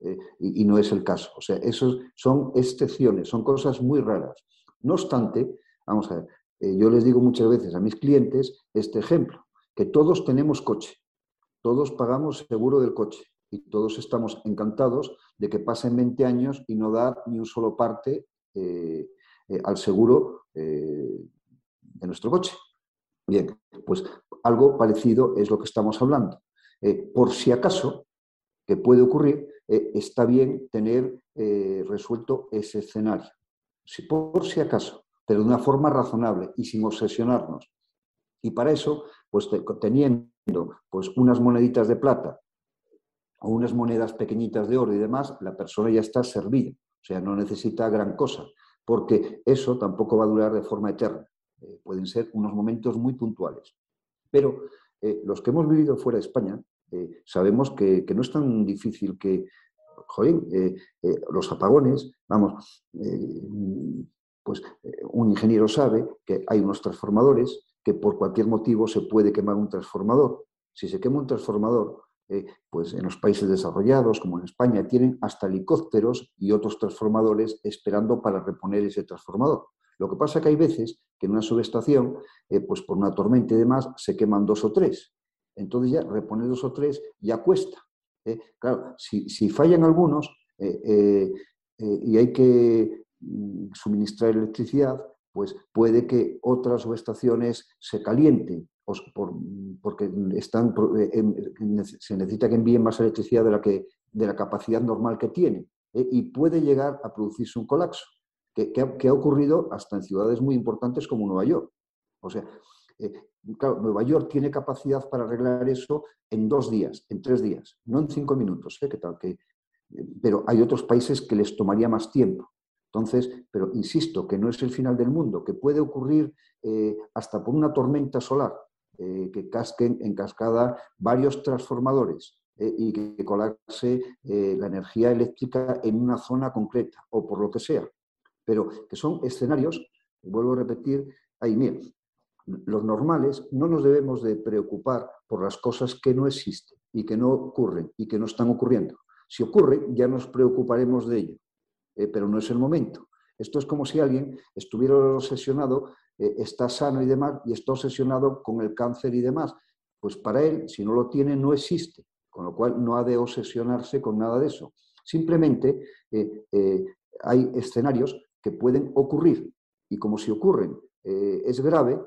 [SPEAKER 1] Eh, y, no es el caso. O sea, esos son excepciones, son cosas muy raras. No obstante, vamos a ver, eh, yo les digo muchas veces a mis clientes este ejemplo, que todos tenemos coche, todos pagamos seguro del coche y todos estamos encantados de que pasen 20 años y no dar ni un solo parte eh, al seguro de nuestro coche. Bien, pues algo parecido es lo que estamos hablando. por si acaso, que puede ocurrir, eh, está bien tener eh, resuelto ese escenario. Si, por si acaso, pero de una forma razonable y sin obsesionarnos. Y para eso, pues teniendo pues, unas moneditas de plata o unas monedas pequeñitas de oro y demás, la persona ya está servida. O sea, no necesita gran cosa, porque eso tampoco va a durar de forma eterna. Eh, pueden ser unos momentos muy puntuales. Pero los que hemos vivido fuera de España, eh, sabemos que, no es tan difícil que, joder, eh, eh, los apagones, vamos, pues un ingeniero sabe que hay unos transformadores que por cualquier motivo se puede quemar un transformador. Si se quema un transformador, pues en los países desarrollados, como en España, tienen hasta helicópteros y otros transformadores esperando para reponer ese transformador. Lo que pasa es que hay veces que en una subestación, pues por una tormenta y demás, se queman dos o tres entonces ya reponer dos o tres ya cuesta. ¿eh? Claro, si, fallan algunos eh, eh, y hay que mm, suministrar electricidad, pues puede que otras subestaciones se calienten porque están, se necesita que envíen más electricidad de la, que, de la capacidad normal que tienen y puede llegar a producirse un colapso, que, que, ha, ocurrido hasta en ciudades muy importantes como Nueva York. O sea, Claro, Nueva York tiene capacidad para arreglar eso en dos días, en tres días, no en cinco minutos, ¿eh? ¿Qué tal? Que, pero hay otros países que les tomaría más tiempo. Entonces, pero insisto, que no es el final del mundo, que puede ocurrir eh, hasta por una tormenta solar, eh, que casquen en cascada varios transformadores y que colapse la energía eléctrica en una zona concreta o por lo que sea. Pero que son escenarios, vuelvo a repetir, ahí, mira, los normales no nos debemos de preocupar por las cosas que no existen y que no ocurren y que no están ocurriendo. Si ocurre, ya nos preocuparemos de ello, eh, pero no es el momento. Esto es como si alguien estuviera obsesionado, eh, está sano y demás, y está obsesionado con el cáncer y demás. Pues para él, si no lo tiene, no existe, con lo cual no ha de obsesionarse con nada de eso. Simplemente eh, hay escenarios que pueden ocurrir y como si ocurren es grave,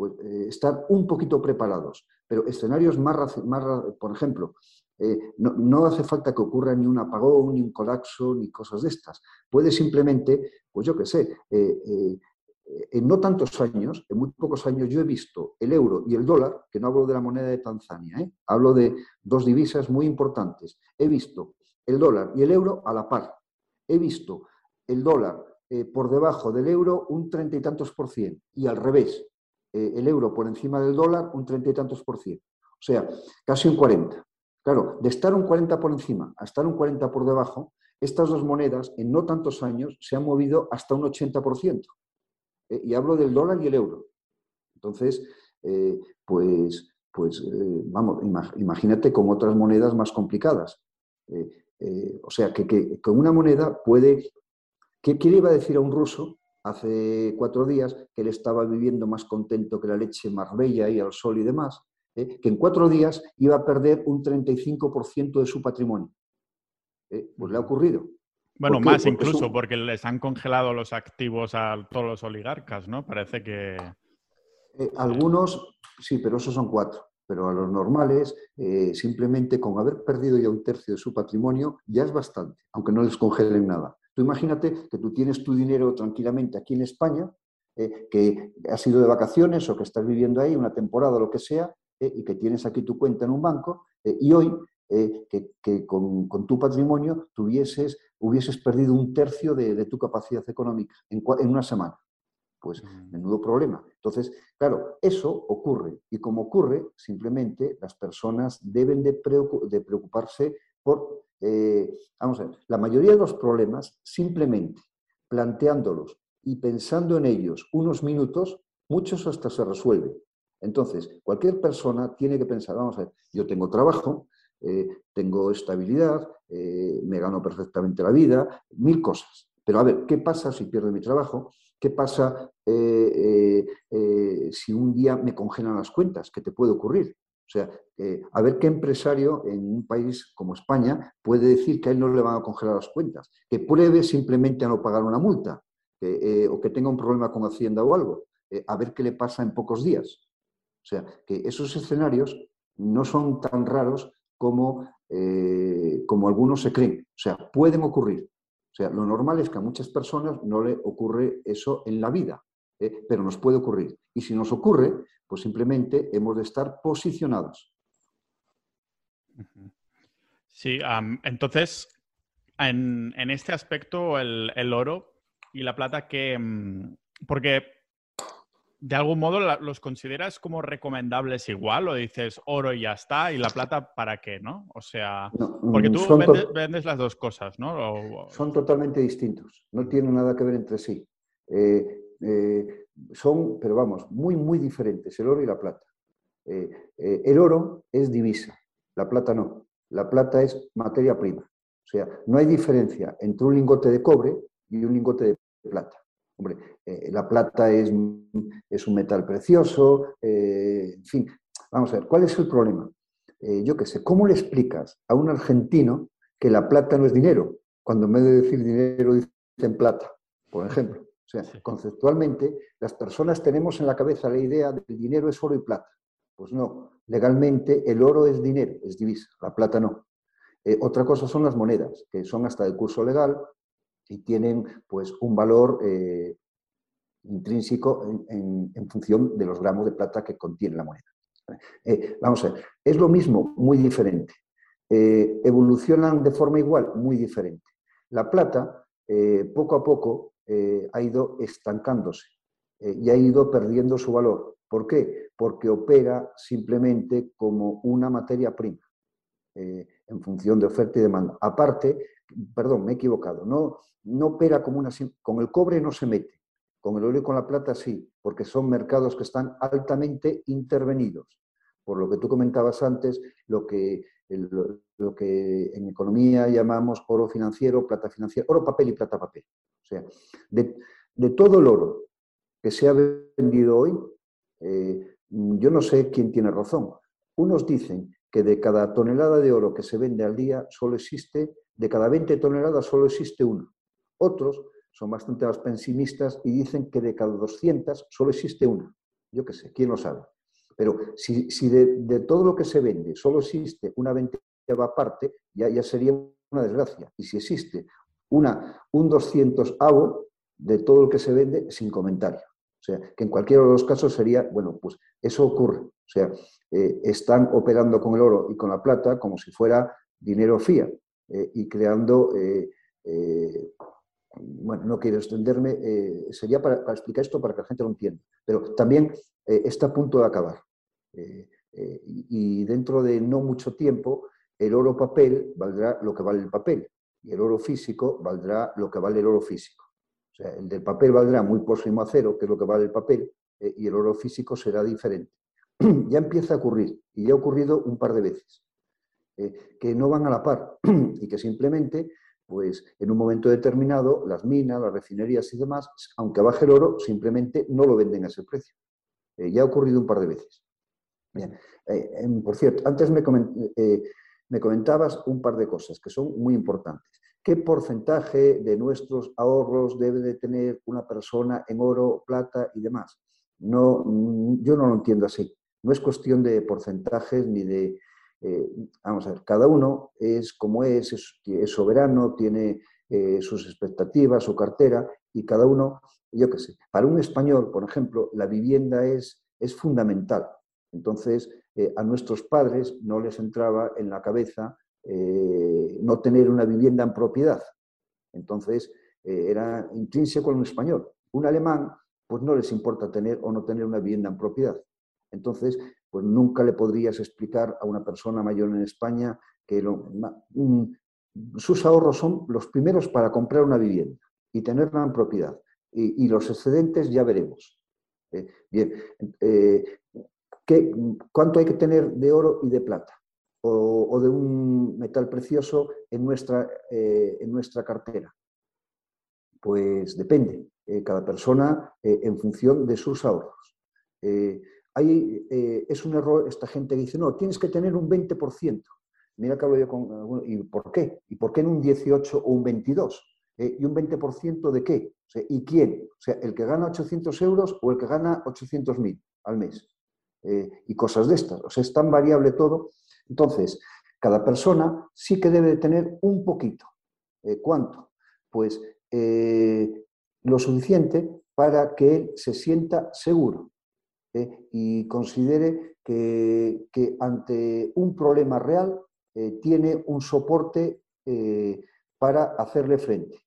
[SPEAKER 1] pues, eh, estar un poquito preparados. Pero escenarios más, más por ejemplo, eh, no, hace falta que ocurra ni un apagón, ni un colapso, ni cosas de estas. Puede simplemente, pues yo qué sé, eh, en no tantos años, en muy pocos años, yo he visto el euro y el dólar, que no hablo de la moneda de Tanzania, hablo de dos divisas muy importantes. He visto el dólar y el euro a la par. He visto el dólar por debajo del euro un treinta y tantos por cien y al revés. Eh, el euro por encima del dólar un treinta y tantos por ciento. O sea, casi un 40. Claro, de estar un 40 por encima a estar un 40 por debajo, estas dos monedas en no tantos años se han movido hasta un 80%. Eh, y hablo del dólar y el euro. Entonces, eh, pues, pues vamos, imagínate con otras monedas más complicadas. o sea, que, con una moneda puede... ¿Qué, ¿Qué le iba a decir a un ruso hace cuatro días que él estaba viviendo más contento que la leche Marbella y al sol y demás, ¿eh? que en cuatro días iba a perder un 35% de su patrimonio. ¿Eh? Pues le ha ocurrido.
[SPEAKER 2] Bueno, más incluso, porque les han congelado los activos a todos los oligarcas, ¿no? Parece que...
[SPEAKER 1] Eh, algunos, sí, pero esos son cuatro. Pero a los normales, simplemente con haber perdido ya un tercio de su patrimonio, ya es bastante, aunque no les congelen nada imagínate que tú tienes tu dinero tranquilamente aquí en España, eh, que has ido de vacaciones o que estás viviendo ahí una temporada o lo que sea, eh, y que tienes aquí tu cuenta en un banco, eh, y hoy que, con, tu patrimonio tuvieses, hubieses perdido un tercio de, tu capacidad económica en, una semana. Pues mm. menudo problema. Entonces, claro, eso ocurre. Y como ocurre, simplemente las personas deben de, preocuparse por eh, vamos a ver, la mayoría de los problemas, simplemente planteándolos y pensando en ellos unos minutos, muchos hasta se resuelven. Entonces, cualquier persona tiene que pensar, vamos a ver, yo tengo trabajo, eh, tengo estabilidad, eh, me gano perfectamente la vida, mil cosas. Pero a ver, ¿qué pasa si pierdo mi trabajo? ¿Qué pasa si un día me congelan las cuentas? ¿Qué te puede ocurrir? O sea, eh, a ver qué empresario en un país como España puede decir que a él no le van a congelar las cuentas, que pruebe simplemente a no pagar una multa eh, o que tenga un problema con Hacienda o algo, eh, a ver qué le pasa en pocos días. O sea, que esos escenarios no son tan raros como, como algunos se creen. O sea, pueden ocurrir. O sea, lo normal es que a muchas personas no le ocurre eso en la vida, pero nos puede ocurrir. Y si nos ocurre, pues simplemente hemos de estar posicionados.
[SPEAKER 2] Sí, entonces, en, este aspecto, el, oro y la plata, que. Mm, porque de algún modo los consideras como recomendables igual, o dices oro y ya está, y la plata para qué, ¿no? O sea, porque tú vendes, las dos cosas, ¿no?
[SPEAKER 1] Son totalmente distintos, no tienen nada que ver entre sí. Eh, eh, son, pero vamos, muy, muy diferentes, el oro y la plata. Eh, eh, el oro es divisa, la plata no. La plata es materia prima. O sea, no hay diferencia entre un lingote de cobre y un lingote de plata. Hombre, la plata es, es, un metal precioso, en fin. Vamos a ver, ¿cuál es el problema? yo qué sé, ¿cómo le explicas a un argentino que la plata no es dinero? Cuando en vez de decir dinero dicen plata, por ejemplo. O sea, conceptualmente, las personas tenemos en la cabeza la idea de que el dinero es oro y plata. Pues no, legalmente el oro es dinero, es divisa, la plata no. Eh, otra cosa son las monedas, que son hasta de curso legal y tienen pues un valor eh, intrínseco en, función de los gramos de plata que contiene la moneda. Eh, vamos a ver, es lo mismo, muy diferente. evolucionan de forma igual, muy diferente. La plata, poco a poco, eh, ha ido estancándose eh, y ha ido perdiendo su valor. ¿Por qué? Porque opera simplemente como una materia prima eh, en función de oferta y demanda. Aparte, perdón, me he equivocado, no, no opera como una... Con el cobre no se mete, con el oro y con la plata sí, porque son mercados que están altamente intervenidos. Por lo que tú comentabas antes, lo que, lo que en economía llamamos oro financiero, plata financiera, oro papel y plata papel sea, de, todo el oro que se ha vendido hoy, eh, yo no sé quién tiene razón. Unos dicen que de cada tonelada de oro que se vende al día solo existe, de cada 20 toneladas solo existe una. Otros son bastante más pesimistas y dicen que de cada 200 solo existe una. Yo qué sé, quién lo sabe. Pero si, de, todo lo que se vende solo existe una veintena parte, ya, sería una desgracia. Y si existe una, un 200 avo de todo lo que se vende sin comentario. O sea, que en cualquiera de los casos sería, bueno, pues eso ocurre. O sea, eh, están operando con el oro y con la plata como si fuera dinero fiat eh, y creando, eh, bueno, no quiero extenderme, sería para, explicar esto para que la gente lo entienda, pero también está a punto de acabar. Y dentro de no mucho tiempo, el oro papel valdrá lo que vale el papel y el oro físico valdrá lo que vale el oro físico. O sea, el del papel valdrá muy próximo a cero, que es lo que vale el papel, eh, y el oro físico será diferente. <clears throat> ya empieza a ocurrir, y ya ha ocurrido un par de veces, eh, que no van a la par <clears throat> y que simplemente, pues en un momento determinado, las minas, las refinerías y demás, aunque baje el oro, simplemente no lo venden a ese precio. Eh, ya ha ocurrido un par de veces. Bien. por cierto, antes me, comenté me comentabas un par de cosas que son muy importantes. ¿Qué porcentaje de nuestros ahorros debe de tener una persona en oro, plata y demás? No, yo no lo entiendo así. No es cuestión de porcentajes ni de... Eh, vamos a ver, cada uno es como es, es, soberano, tiene eh, sus expectativas, su cartera, y cada uno, yo qué sé, para un español, por ejemplo, la vivienda es, es fundamental. Entonces, eh, a nuestros padres no les entraba en la cabeza eh, no tener una vivienda en propiedad. Entonces, eh, era intrínseco en un español. Un alemán, pues no les importa tener o no tener una vivienda en propiedad. Entonces, pues nunca le podrías explicar a una persona mayor en España que sus ahorros son los primeros para comprar una vivienda y tenerla en propiedad. Y, los excedentes ya veremos. Bien, ¿cuánto hay que tener de oro y de plata? O, de un metal precioso en nuestra, eh, en nuestra cartera. Pues depende, cada persona en función de sus ahorros. Hay, es un error esta gente que dice, no, tienes que tener un 20%. Mira que hablo yo con... ¿Y por qué? ¿Y por qué en un 18 o un 22? ¿Eh? ¿Y un 20% de qué? ¿Y quién? O sea, ¿el que gana 800 euros o el que gana 800.000 al mes? Eh, y cosas de estas. O sea, es tan variable todo. Entonces, cada persona sí que debe de tener un poquito. Eh, ¿Cuánto? Pues lo suficiente para que él se sienta seguro y considere que, que, ante un problema real eh, tiene un soporte eh, para hacerle frente.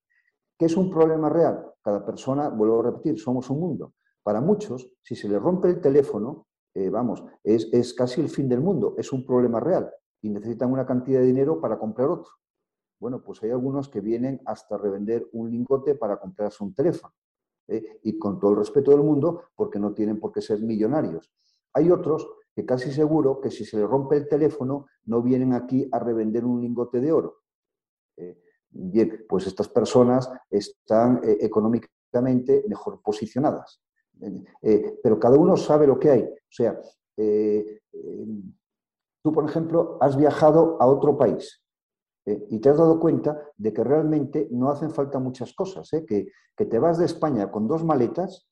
[SPEAKER 1] ¿Qué es un problema real? Cada persona, vuelvo a repetir, somos un mundo. Para muchos, si se le rompe el teléfono, eh, vamos, es, es, casi el fin del mundo, es un problema real y necesitan una cantidad de dinero para comprar otro. Bueno, pues hay algunos que vienen hasta revender un lingote para comprarse un teléfono. Y con todo el respeto del mundo, porque no tienen por qué ser millonarios. Hay otros que casi seguro que si se le rompe el teléfono no vienen aquí a revender un lingote de oro. Eh, bien, pues estas personas están eh, económicamente mejor posicionadas. Eh, pero cada uno sabe lo que hay. O sea, tú, por ejemplo, has viajado a otro país y te has dado cuenta de que realmente no hacen falta muchas cosas, que, que, te vas de España con dos maletas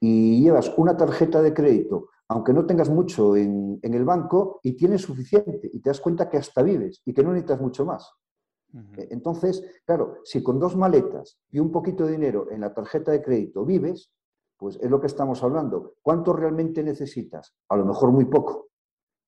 [SPEAKER 1] y llevas una tarjeta de crédito aunque no tengas mucho en, el banco y tienes suficiente y te das cuenta que hasta vives y que no necesitas mucho más. Entonces, claro, si con dos maletas y un poquito de dinero en la tarjeta de crédito vives, pues es lo que estamos hablando. ¿Cuánto realmente necesitas? A lo mejor muy poco.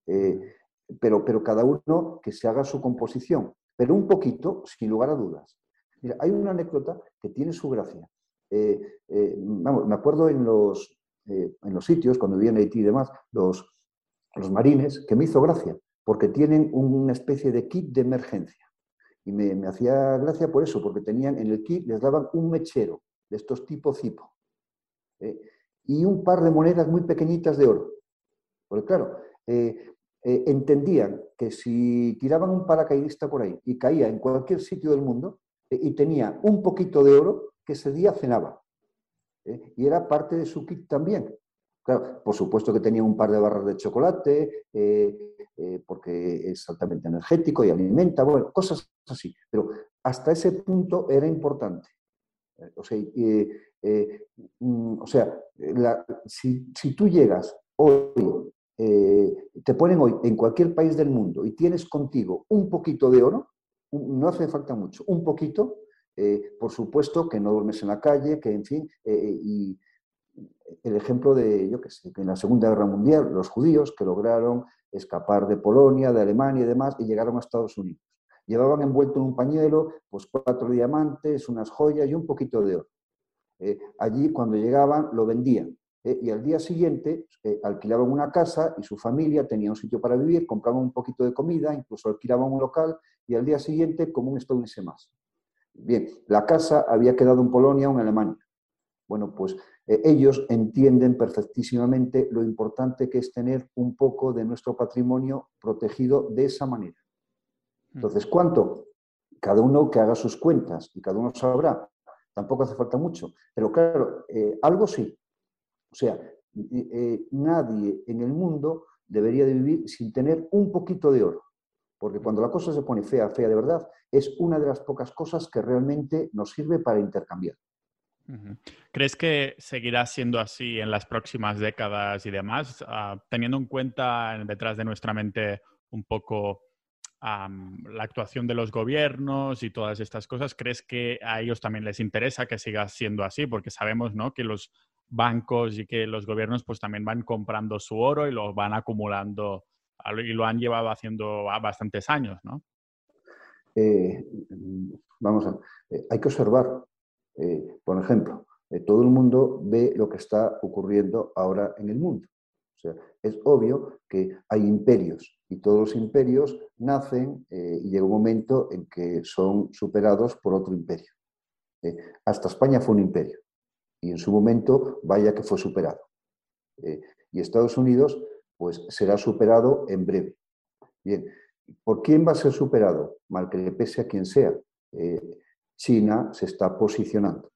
[SPEAKER 1] Eh, pero, pero cada uno que se haga su composición. Pero un poquito, sin lugar a dudas. Mira, hay una anécdota que tiene su gracia. Eh, eh, me acuerdo en los, en los sitios, cuando vivía en Haití y demás, los, los marines, que me hizo gracia, porque tienen una especie de kit de emergencia. Y me, hacía gracia por eso, porque tenían en el kit, les daban un mechero de estos tipo Zipo eh, y un par de monedas muy pequeñitas de oro. Porque claro, eh, entendían que si tiraban un paracaidista por ahí y caía en cualquier sitio del mundo y tenía un poquito de oro, que ese día cenaba. ¿eh? y era parte de su kit también. Claro, por supuesto que tenía un par de barras de chocolate, eh, eh, porque es altamente energético y alimenta, bueno, cosas así. Pero hasta ese punto era importante. O sea, mm, si, si, tú llegas hoy, te ponen hoy en cualquier país del mundo y tienes contigo un poquito de oro, no hace falta mucho, un poquito, eh, por supuesto que no duermes en la calle, que en fin, eh, eh, y el ejemplo de, yo qué sé, que en la Segunda Guerra Mundial los judíos que lograron escapar de Polonia, de Alemania y demás, y llegaron a Estados Unidos. Llevaban envuelto en un pañuelo pues cuatro diamantes, unas joyas y un poquito de oro. Allí cuando llegaban lo vendían. y al día siguiente alquilaban una casa y su familia tenía un sitio para vivir, compraban un poquito de comida, incluso alquilaban un local y al día siguiente como un estadounidense más. Bien, la casa había quedado en Polonia o en Alemania. Bueno, pues eh, ellos entienden perfectísimamente lo importante que es tener un poco de nuestro patrimonio protegido de esa manera. Entonces, ¿cuánto? Cada uno que haga sus cuentas y cada uno sabrá. Tampoco hace falta mucho. Pero claro, eh, algo sí. O sea, eh, nadie en el mundo debería de vivir sin tener un poquito de oro. Porque cuando la cosa se pone fea, fea de verdad, es una de las pocas cosas que realmente nos sirve para intercambiar.
[SPEAKER 2] ¿Crees que seguirá siendo así en las próximas décadas y demás? Ah, teniendo en cuenta detrás de nuestra mente un poco la actuación de los gobiernos y todas estas cosas, ¿crees que a ellos también les interesa que siga siendo así? Porque sabemos ¿no? que los bancos y que los gobiernos pues también van comprando su oro y lo van acumulando y lo han llevado haciendo bastantes años, ¿no?
[SPEAKER 1] Eh, vamos a eh, hay que observar, eh, por ejemplo, todo el mundo ve lo que está ocurriendo ahora en el mundo. O sea, es obvio que hay imperios y todos los imperios nacen eh, y llega un momento en que son superados por otro imperio. Eh, hasta España fue un imperio y en su momento vaya que fue superado. Eh, y Estados Unidos pues será superado en breve. Bien, ¿por quién va a ser superado? Mal que le pese a quien sea. China se está posicionando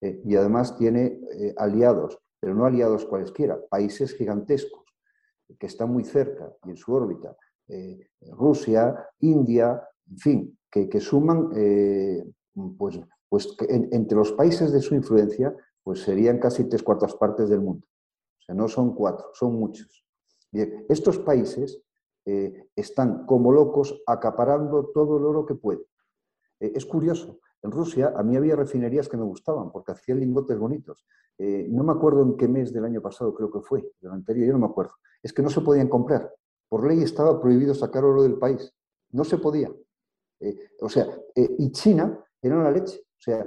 [SPEAKER 1] y además tiene aliados pero no aliados cualesquiera, países gigantescos que están muy cerca y en su órbita, eh, Rusia, India, en fin, que, suman, eh, pues, pues entre los países de su influencia, pues serían casi tres cuartas partes del mundo. O sea, no son cuatro, son muchos. Bien, estos países eh, están como locos acaparando todo el oro que pueden. es curioso, en Rusia a mí había refinerías que me gustaban porque hacían lingotes bonitos. Eh, no me acuerdo en qué mes del año pasado creo que fue, del anterior, yo no me acuerdo. Es que no se podían comprar. Por ley estaba prohibido sacar oro del país. No se podía. Eh, o sea, eh, y China era la leche. O sea,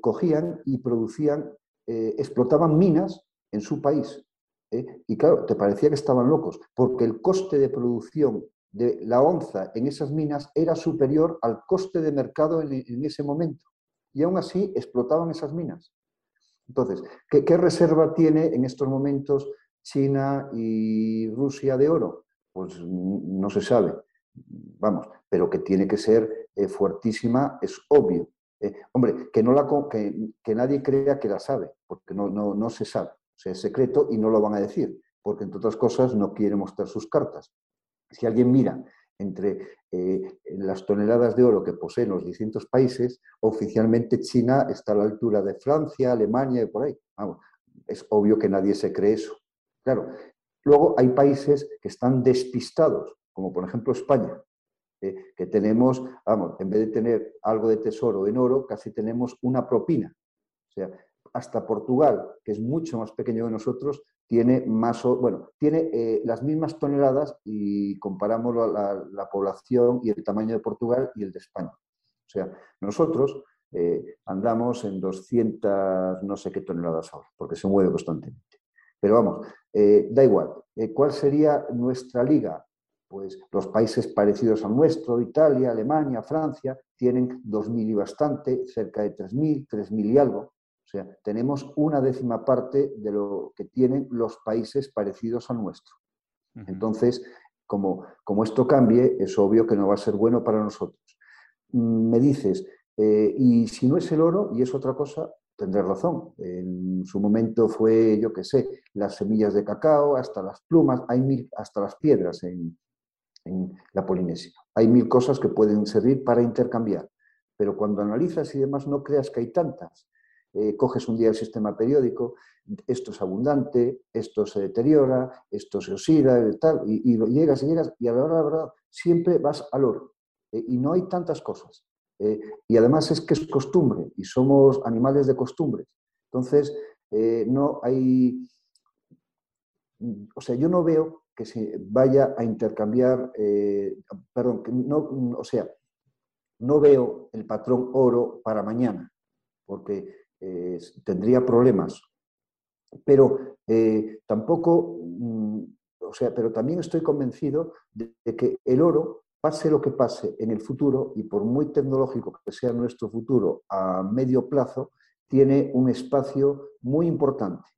[SPEAKER 1] cogían y producían, explotaban minas en su país. Y claro, te parecía que estaban locos, porque el coste de producción de la onza en esas minas era superior al coste de mercado en, ese momento. Y aún así explotaban esas minas. Entonces, ¿qué, reserva tiene en estos momentos China y Rusia de oro? Pues no se sabe, vamos, pero que tiene que ser eh, fuertísima es obvio. Eh, hombre, que, no la, que, nadie crea que la sabe, porque no, no, no se sabe. O sea, es secreto y no lo van a decir, porque entre otras cosas no quiere mostrar sus cartas. Si alguien mira entre eh, las toneladas de oro que poseen los distintos países, oficialmente China está a la altura de Francia, Alemania y por ahí. es obvio que nadie se cree eso. Claro, luego hay países que están despistados, como por ejemplo España, eh, que tenemos, vamos, en vez de tener algo de tesoro en oro, casi tenemos una propina. O sea, hasta Portugal, que es mucho más pequeño que nosotros, tiene más, bueno, tiene eh, las mismas toneladas y comparamos la, población y el tamaño de Portugal y el de España. O sea, nosotros eh, andamos en 200 no sé qué toneladas ahora, porque se mueve constantemente. Pero vamos, eh, da igual. ¿Cuál sería nuestra liga? Pues los países parecidos al nuestro, Italia, Alemania, Francia, tienen 2.000 y bastante, cerca de 3.000, 3.000 y algo. O sea, tenemos una décima parte de lo que tienen los países parecidos al nuestro. Entonces, como, como, esto cambie, es obvio que no va a ser bueno para nosotros. Mm, me dices, eh, y si no es el oro y es otra cosa, tendré razón. En su momento fue, yo qué sé, las semillas de cacao, hasta las plumas, hay mil, hasta las piedras en, en la Polinesia. Hay mil cosas que pueden servir para intercambiar. Pero cuando analizas y demás, no creas que hay tantas. Eh, coges un día el sistema periódico, esto es abundante, esto se deteriora, esto se oxida, y tal, y, llegas y llegas, y a la hora la verdad siempre vas al oro. Eh, y no hay tantas cosas. Eh, y además es que es costumbre, y somos animales de costumbres. Entonces, no hay. O sea, yo no veo que se vaya a intercambiar, perdón, que no, o sea, no veo el patrón oro para mañana, porque eh, tendría problemas. Pero eh, tampoco, mm, o sea, pero también estoy convencido de, que el oro, pase lo que pase en el futuro, y por muy tecnológico que sea nuestro futuro a medio plazo, tiene un espacio muy importante.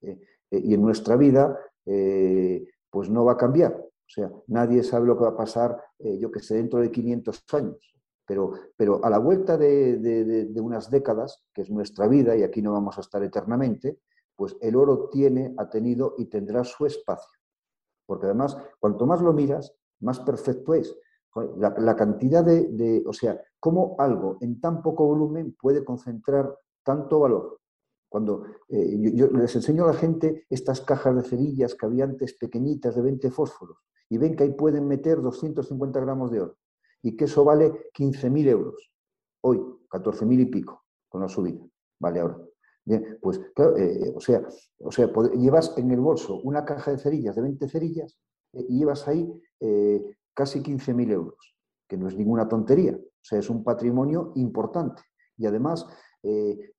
[SPEAKER 1] Eh, y en nuestra vida, pues no va a cambiar. O sea, nadie sabe lo que va a pasar, yo que sé, dentro de 500 años. Pero, pero a la vuelta de, unas décadas, que es nuestra vida y aquí no vamos a estar eternamente, pues el oro tiene, ha tenido y tendrá su espacio. Porque además, cuanto más lo miras, más perfecto es. La, cantidad de, o sea, cómo algo en tan poco volumen puede concentrar tanto valor. Cuando eh, yo, les enseño a la gente estas cajas de cerillas que había antes pequeñitas de 20 fósforos y ven que ahí pueden meter 250 gramos de oro y que eso vale 15.000 euros. Hoy, 14.000 y pico con la subida. Vale ahora. Bien, pues claro, eh, o sea, o sea llevas en el bolso una caja de cerillas de 20 cerillas eh, y llevas ahí eh, casi 15.000 euros, que no es ninguna tontería. O sea, es un patrimonio importante. Y además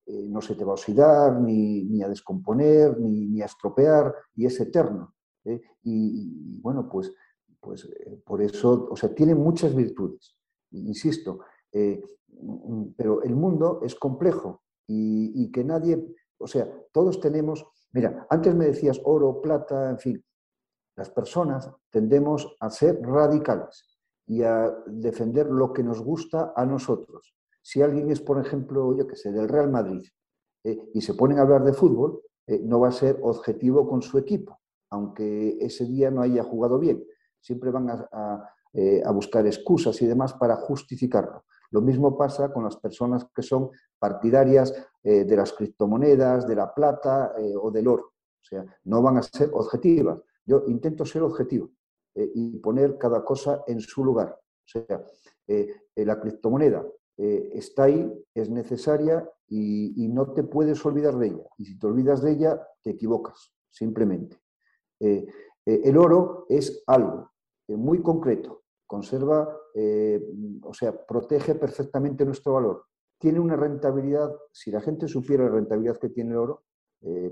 [SPEAKER 1] no se te va a oxidar, ni, a descomponer, ni, ni, a estropear, y es eterno. y, bueno, pues, pues por eso, o sea, tiene muchas virtudes, insisto, mm, pero el mundo es complejo y, que nadie, o sea, todos tenemos, mira, antes me decías oro, plata, en fin, las personas tendemos a ser radicales y a defender lo que nos gusta a nosotros. Si alguien es, por ejemplo, yo qué sé, del Real Madrid eh, y se ponen a hablar de fútbol, eh, no va a ser objetivo con su equipo, aunque ese día no haya jugado bien. Siempre van a, eh, buscar excusas y demás para justificarlo. Lo mismo pasa con las personas que son partidarias de las criptomonedas, de la plata o del oro. O sea, no van a ser objetivas. Yo intento ser objetivo eh, y poner cada cosa en su lugar. O sea, eh, eh, la criptomoneda está ahí, es necesaria y, no te puedes olvidar de ella. Y si te olvidas de ella, te equivocas, simplemente. el oro es algo muy concreto, conserva, o sea, protege perfectamente nuestro valor. Tiene una rentabilidad, si la gente supiera la rentabilidad que tiene el oro,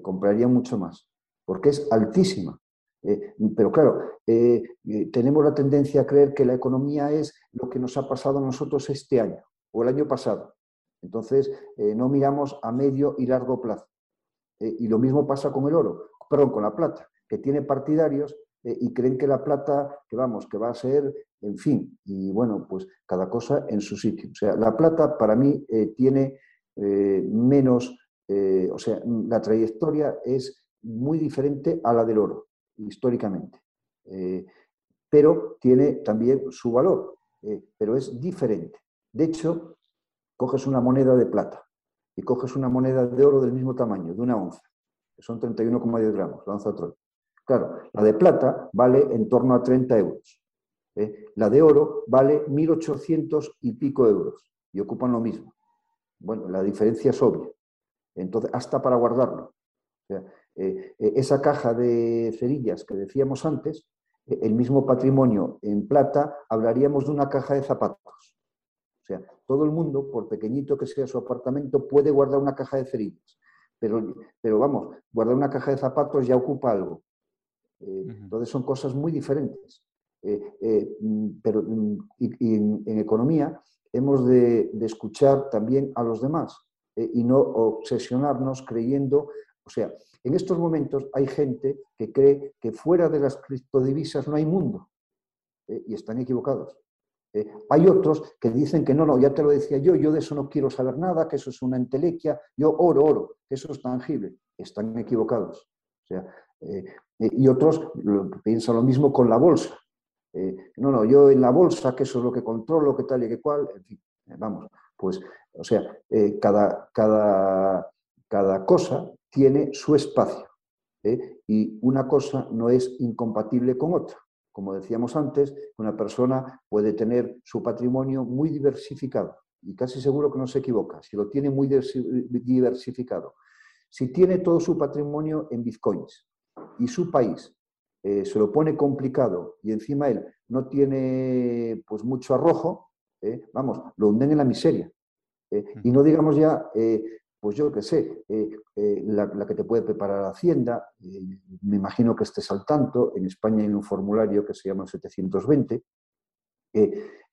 [SPEAKER 1] compraría mucho más, porque es altísima. Eh, pero claro, eh, eh, tenemos la tendencia a creer que la economía es lo que nos ha pasado a nosotros este año o el año pasado. Entonces, no miramos a medio y largo plazo. y lo mismo pasa con el oro, perdón, con la plata, que tiene partidarios y creen que la plata, que vamos, que va a ser, en fin, y bueno, pues cada cosa en su sitio. O sea, la plata para mí tiene menos, o sea, la trayectoria es muy diferente a la del oro históricamente. Eh, pero tiene también su valor, eh, pero es diferente. De hecho, coges una moneda de plata y coges una moneda de oro del mismo tamaño, de una onza, que son 31,10 gramos, la onza Troy. Claro, la de plata vale en torno a 30 euros. ¿eh? La de oro vale 1.800 y pico euros y ocupan lo mismo. Bueno, la diferencia es obvia. Entonces, hasta para guardarlo. Eh, eh, esa caja de cerillas que decíamos antes, el mismo patrimonio en plata, hablaríamos de una caja de zapatos. O sea, todo el mundo, por pequeñito que sea su apartamento, puede guardar una caja de cerillas. Pero, pero vamos, guardar una caja de zapatos ya ocupa algo. Entonces son cosas muy diferentes. Mm, pero mm, y, en, economía hemos de, de, escuchar también a los demás y no obsesionarnos creyendo, o sea, en estos momentos hay gente que cree que fuera de las criptodivisas no hay mundo eh, y están equivocados. Eh, hay otros que dicen que no, no, ya te lo decía yo, yo de eso no quiero saber nada, que eso es una entelequia, yo oro, oro, que eso es tangible. Están equivocados. Eh, y otros piensan lo mismo con la bolsa. no, no, yo en la bolsa, que eso es lo que controlo, que tal y que cual, en fin, vamos, pues, o sea, cada, cada, cada cosa tiene su espacio ¿eh? y una cosa no es incompatible con otra. Como decíamos antes, una persona puede tener su patrimonio muy diversificado y casi seguro que no se equivoca, si lo tiene muy diversificado. Si tiene todo su patrimonio en bitcoins y su país eh, se lo pone complicado y encima él no tiene pues mucho arrojo, ¿eh? vamos, lo hunden en la miseria. Y no digamos ya pues yo qué sé, eh, eh, la, que te puede preparar Hacienda, eh, me imagino que estés al tanto, en España hay un formulario que se llama 720,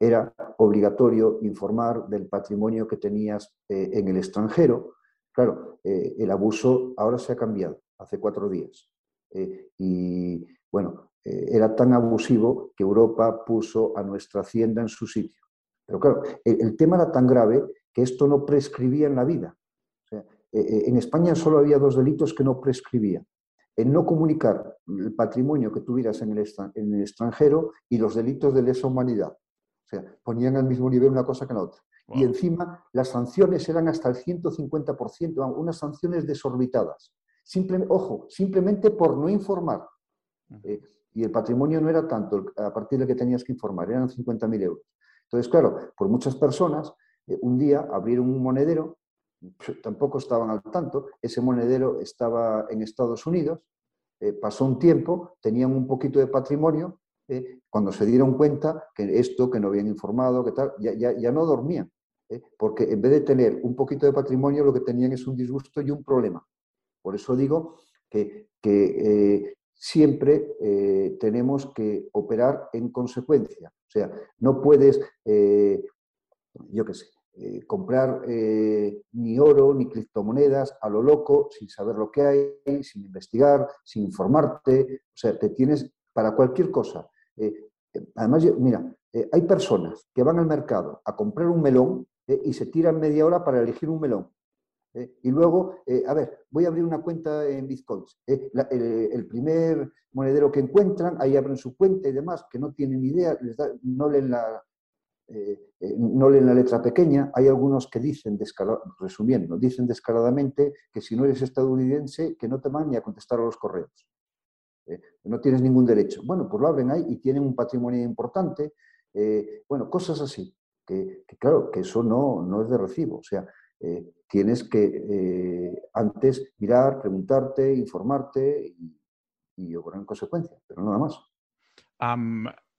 [SPEAKER 1] era obligatorio informar del patrimonio que tenías en el extranjero. Claro, el abuso ahora se ha cambiado, hace cuatro días. Y bueno, era tan abusivo que Europa puso a nuestra Hacienda en su sitio. Pero claro, el tema era tan grave que esto no prescribía en la vida. Eh, eh, en España solo había dos delitos que no prescribían. El no comunicar el patrimonio que tuvieras en el, extranjero y los delitos de lesa humanidad. O sea, ponían al mismo nivel una cosa que la otra. Y encima las sanciones eran hasta el 150%, unas sanciones desorbitadas. Ojo, simplemente por no informar. Eh, y el patrimonio no era tanto a partir de que tenías que informar, eran 50.000 euros. Entonces, claro, por muchas personas, un día abrieron un monedero tampoco estaban al tanto. Ese monedero estaba en Estados Unidos, eh, pasó un tiempo, tenían un poquito de patrimonio, eh, cuando se dieron cuenta que esto, que no habían informado, que tal, ya, ya, no dormían, eh, porque en vez de tener un poquito de patrimonio, lo que tenían es un disgusto y un problema. Por eso digo que, que siempre eh, tenemos que operar en consecuencia. O sea, no puedes, eh, yo qué sé, eh, comprar ni oro ni criptomonedas a lo loco, sin saber lo que hay, sin investigar, sin informarte. O sea, te tienes para cualquier cosa. además, mira, hay personas que van al mercado a comprar un melón y se tiran media hora para elegir un melón. ¿Eh? y luego, eh, a ver, voy a abrir una cuenta en bitcoins. ¿eh? el, primer monedero que encuentran, ahí abren su cuenta y demás, que no tienen idea, no, leen la, no leen la letra pequeña. Hay algunos que dicen, resumiendo, dicen descaradamente que si no eres estadounidense, que no te van ni a contestar a los correos. no tienes ningún derecho. Bueno, pues lo abren ahí y tienen un patrimonio importante. bueno, cosas así. Que, claro, que eso no, no es de recibo. O sea, tienes que eh, antes mirar, preguntarte, informarte y, y obrar en consecuencia, pero nada más.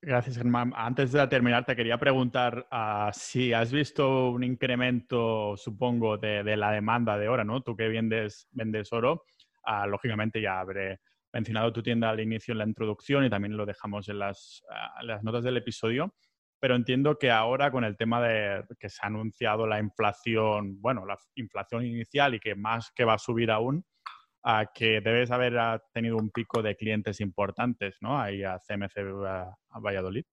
[SPEAKER 2] gracias, Germán. Antes de terminar, te quería preguntar ah, si has visto un incremento, supongo, de, la demanda de oro, ¿no? Tú que vendes, oro, ah, lógicamente ya habré mencionado tu tienda al inicio en la introducción y también lo dejamos en las, ah, las notas del episodio pero entiendo que ahora con el tema de que se ha anunciado la inflación, bueno, la inflación inicial y que más que va a subir aún, a que debes haber ah, tenido un pico de clientes importantes, ¿no? Ahí a CMC a, Valladolid.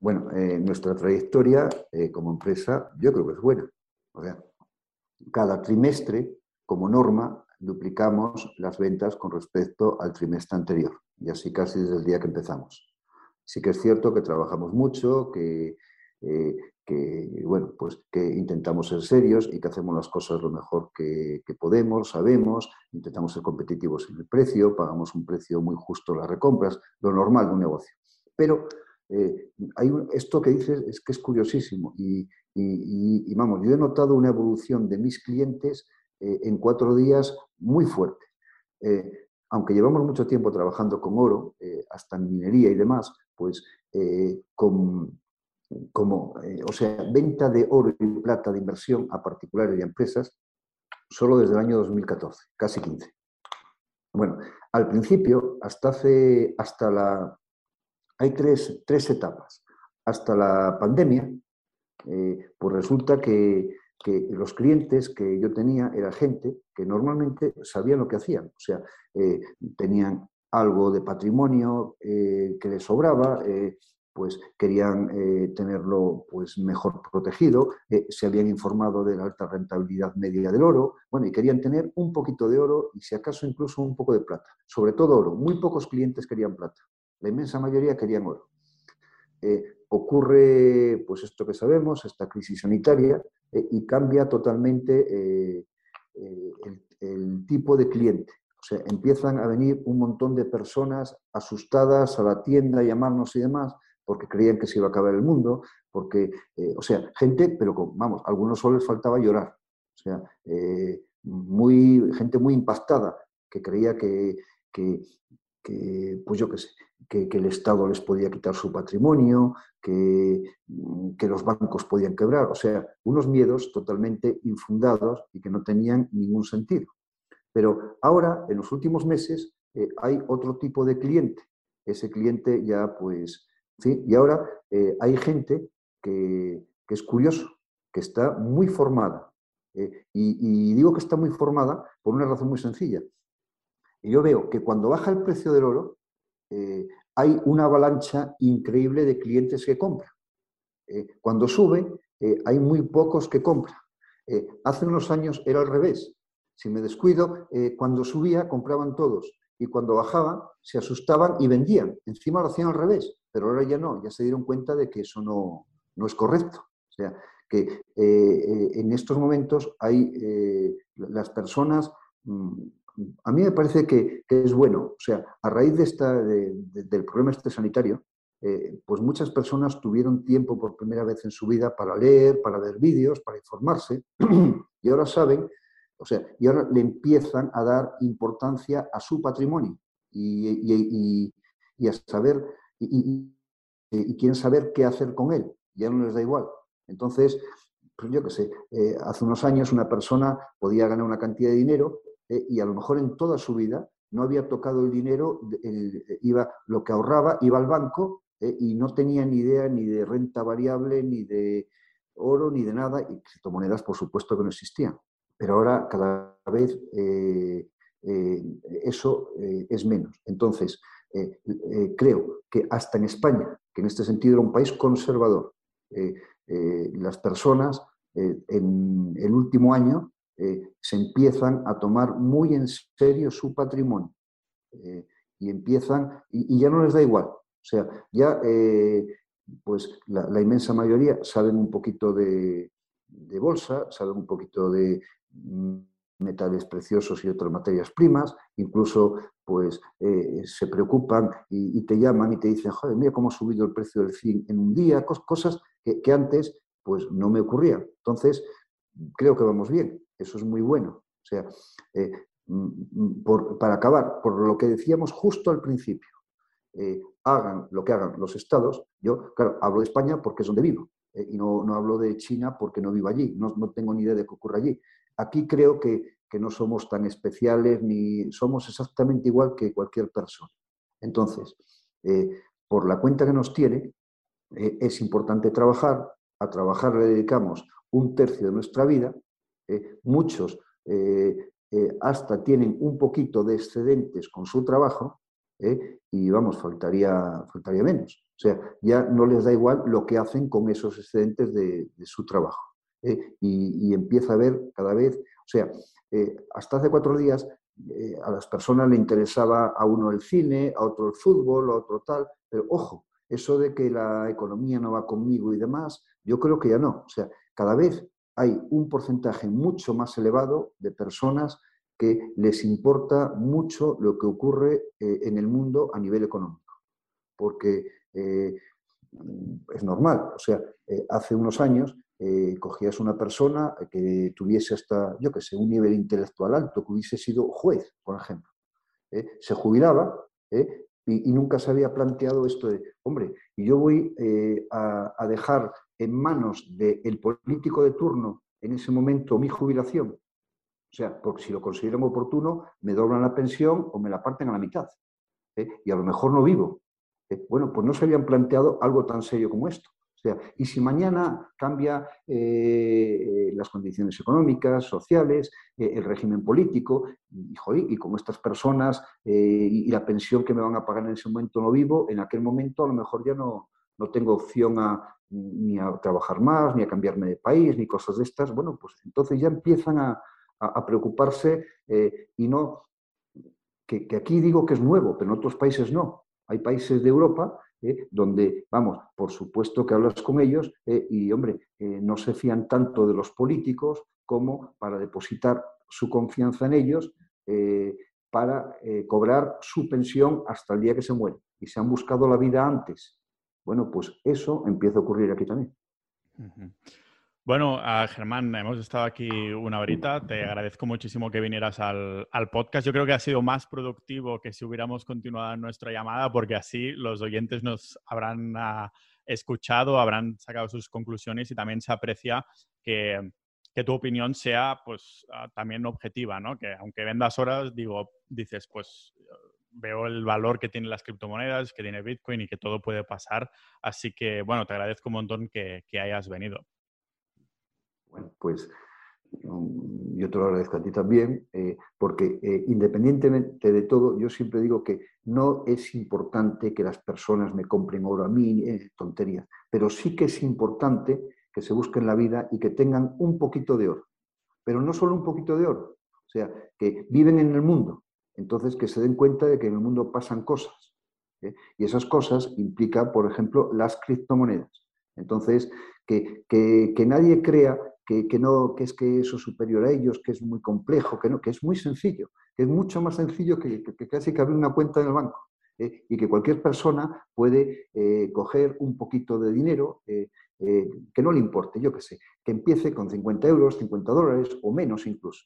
[SPEAKER 1] Bueno, eh, nuestra trayectoria eh, como empresa yo creo que es buena. O sea, cada trimestre, como norma, duplicamos las ventas con respecto al trimestre anterior, y así casi desde el día que empezamos. Sí que es cierto que trabajamos mucho, que, eh, bueno, pues que intentamos ser serios y que hacemos las cosas lo mejor que, podemos, sabemos, intentamos ser competitivos en el precio, pagamos un precio muy justo las recompras, lo normal de un negocio. Pero eh, hay esto que dices es que es curiosísimo y, vamos, yo he notado una evolución de mis clientes eh, en cuatro días muy fuerte. aunque llevamos mucho tiempo trabajando con oro, hasta minería y demás, pues eh, como, eh, o sea, venta de oro y plata de inversión a particulares y a empresas solo desde el año 2014, casi 15. Bueno, al principio, hasta hace, hasta la, hay tres, tres etapas. Hasta la pandemia, eh, pues resulta que, que, los clientes que yo tenía era gente que normalmente sabían lo que hacían, o sea, tenían algo de patrimonio eh, que les sobraba, eh, pues querían eh, tenerlo pues, mejor protegido, se habían informado de la alta rentabilidad media del oro, bueno, y querían tener un poquito de oro y si acaso incluso un poco de plata, sobre todo oro. Muy pocos clientes querían plata, la inmensa mayoría querían oro. ocurre pues esto que sabemos, esta crisis sanitaria, y cambia totalmente el tipo de cliente. O sea, empiezan a venir un montón de personas asustadas a la tienda, a llamarnos y demás, porque creían que se iba a acabar el mundo, porque, eh, o sea, gente, pero vamos, a algunos solo les faltaba llorar. O sea, eh, muy, gente muy impactada, que creía que, pues yo qué sé, que, el Estado les podía quitar su patrimonio, que, que, los bancos podían quebrar. O sea, unos miedos totalmente infundados y que no tenían ningún sentido. Pero ahora, en los últimos meses, eh, hay otro tipo de cliente. Ese cliente ya, pues, ¿sí? Y ahora eh, hay gente que, es curioso, que está muy formada. Eh, y, digo que está muy formada por una razón muy sencilla. yo veo que cuando baja el precio del oro, hay una avalancha increíble de clientes que compran. cuando sube, hay muy pocos que compran. hace unos años era al revés. Si me descuido, eh, cuando subía compraban todos y cuando bajaba se asustaban y vendían. Encima lo hacían al revés, pero ahora ya no, ya se dieron cuenta de que eso no, no es correcto. O sea, que eh, eh, en estos momentos hay las personas, mm, a mí me parece que, es bueno, o sea, a raíz de esta, del problema este sanitario, pues muchas personas tuvieron tiempo por primera vez en su vida para leer, para ver vídeos, para informarse, <clears throat> y ahora saben o sea, y ahora le empiezan a dar importancia a su patrimonio y, a saber, y, quieren saber qué hacer con él. Ya no les da igual. Entonces, pues yo qué sé, eh, hace unos años una persona podía ganar una cantidad de dinero eh, y a lo mejor en toda su vida no había tocado el dinero, iba, lo que ahorraba iba al banco y no tenía ni idea ni de renta variable, ni de oro, ni de nada, y criptomonedas por supuesto que no existían. Pero ahora cada vez eso es menos. Entonces, creo que hasta en España, que en este sentido era un país conservador, las personas en el último año eh, se empiezan a tomar muy en serio su patrimonio eh, y empiezan, y, ya no les da igual. O sea, ya eh, pues la, inmensa mayoría saben un poquito de, bolsa, saben un poquito de metales preciosos y otras materias primas, incluso pues se preocupan y, te llaman y te dicen, joder, mira cómo ha subido el precio del zinc en un día, cosas que, antes pues no me ocurrían. Entonces, creo que vamos bien, eso es muy bueno. O sea, eh, mm, para acabar, por lo que decíamos justo al principio, eh, hagan lo que hagan los estados, yo, claro, hablo de España porque es donde vivo, eh, y no, hablo de China porque no vivo allí, no, tengo ni idea de qué ocurre allí. Aquí creo que, no somos tan especiales ni somos exactamente igual que cualquier persona. Entonces, por la cuenta que nos tiene, es importante trabajar, a trabajar le dedicamos un tercio de nuestra vida, eh, muchos eh, eh, hasta tienen un poquito de excedentes con su trabajo y vamos, faltaría, faltaría menos. O sea, ya no les da igual lo que hacen con esos excedentes de, su trabajo. Y, empieza a ver cada vez, o sea, hasta hace cuatro días a las personas le interesaba a uno el cine, a otro el fútbol, a otro tal, pero ojo, eso de que la economía no va conmigo y demás, yo creo que ya no. O sea, cada vez hay un porcentaje mucho más elevado de personas que les importa mucho lo que ocurre eh, en el mundo a nivel económico. Porque eh, es normal, o sea, eh, hace unos años cogías una persona que tuviese hasta, yo que sé, un nivel intelectual alto, que hubiese sido juez, por ejemplo. se jubilaba y, nunca se había planteado esto de, hombre, y yo voy a dejar en manos del político de turno en ese momento mi jubilación. O sea, porque si lo consideran oportuno, me doblan la pensión o me la parten a la mitad. ¿eh? Y a lo mejor no vivo. ¿eh? Bueno, pues no se habían planteado algo tan serio como esto. Y si mañana cambia eh, las condiciones económicas, sociales, el régimen político, y, y como estas personas y, la pensión que me van a pagar en ese momento no vivo, en aquel momento a lo mejor ya no, no tengo opción a, ni a trabajar más, ni a cambiarme de país, ni cosas de estas, bueno, pues entonces ya empiezan a, preocuparse eh, y no, que, aquí digo que es nuevo, pero en otros países no. Hay países de Europa eh, donde, vamos, por supuesto que hablas con ellos eh, y, hombre, no se fían tanto de los políticos como para depositar su confianza en ellos para cobrar su pensión hasta el día que se muere. Y se han buscado la vida antes bueno, pues eso empieza a ocurrir aquí también.
[SPEAKER 2] Bueno, Germán, hemos estado aquí una horita. Te agradezco muchísimo que vinieras al, podcast. Yo creo que ha sido más productivo que si hubiéramos continuado nuestra llamada, porque así los oyentes nos habrán ah, escuchado, habrán sacado sus conclusiones y también se aprecia que, tu opinión sea pues ah, también objetiva, ¿no? Que aunque vendas horas, digo, dices, pues veo el valor que tienen las criptomonedas, que tiene Bitcoin y que todo puede pasar. Así que, bueno, te agradezco un montón que, hayas venido.
[SPEAKER 1] Bueno, pues mm, yo te lo agradezco a ti también, eh, porque eh, independientemente de todo, yo siempre digo que no es importante que las personas me compren oro a mí, eh, tonterías, pero sí que es importante que se busquen la vida y que tengan un poquito de oro. Pero no solo un poquito de oro, o sea, que viven en el mundo, entonces que se den cuenta de que en el mundo pasan cosas. ¿eh? Y esas cosas implican, por ejemplo, las criptomonedas. Entonces, que, nadie crea que, no, que es que eso es superior a ellos, que es muy complejo, que no, que es muy sencillo, que es mucho más sencillo que, casi que abrir una cuenta en el banco. ¿eh? Y que cualquier persona puede eh, coger un poquito de dinero que no le importe, yo qué sé, que empiece con 50 euros, 50 dólares o menos incluso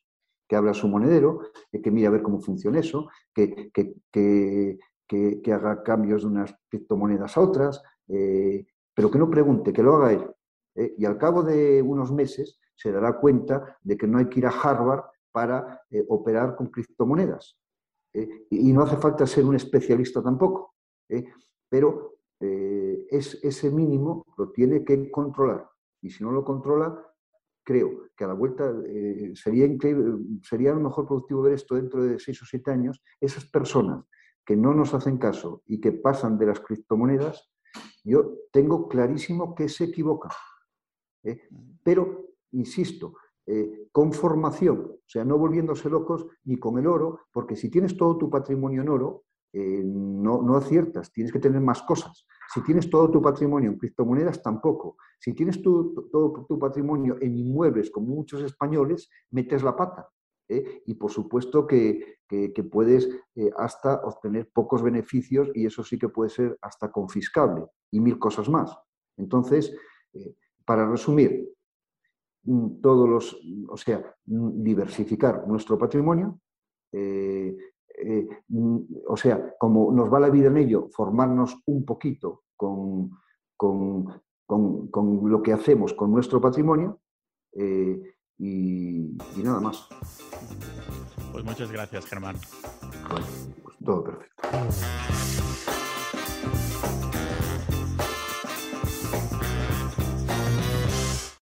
[SPEAKER 1] que abra su monedero, que mire a ver cómo funciona eso, que, que, haga cambios de unas criptomonedas a otras, eh, pero que no pregunte, que lo haga él. Eh, y al cabo de unos meses se dará cuenta de que no hay que ir a Harvard para eh, operar con criptomonedas. y no hace falta ser un especialista tampoco, pero es, ese mínimo lo tiene que controlar. Y si no lo controla, creo que a la vuelta sería, sería a lo mejor productivo ver esto dentro de seis o siete años, esas personas que no nos hacen caso y que pasan de las criptomonedas, yo tengo clarísimo que se equivocan. ¿Eh? Pero, insisto, eh, con formación, o sea, no volviéndose locos ni con el oro, porque si tienes todo tu patrimonio en oro, eh, no, no, aciertas, tienes que tener más cosas. Si tienes todo tu patrimonio en criptomonedas, tampoco. Si tienes todo tu patrimonio en inmuebles, como muchos españoles, metes la pata. ¿eh? y por supuesto que, puedes eh, hasta obtener pocos beneficios y eso sí que puede ser hasta confiscable y mil cosas más. Entonces, para resumir, mm, todos los, o sea, mm, diversificar nuestro patrimonio, mm, o sea, como nos va la vida en ello, formarnos un poquito con, lo que hacemos con nuestro patrimonio y nada más.
[SPEAKER 2] Pues muchas gracias, Germán.
[SPEAKER 1] Pues todo perfecto.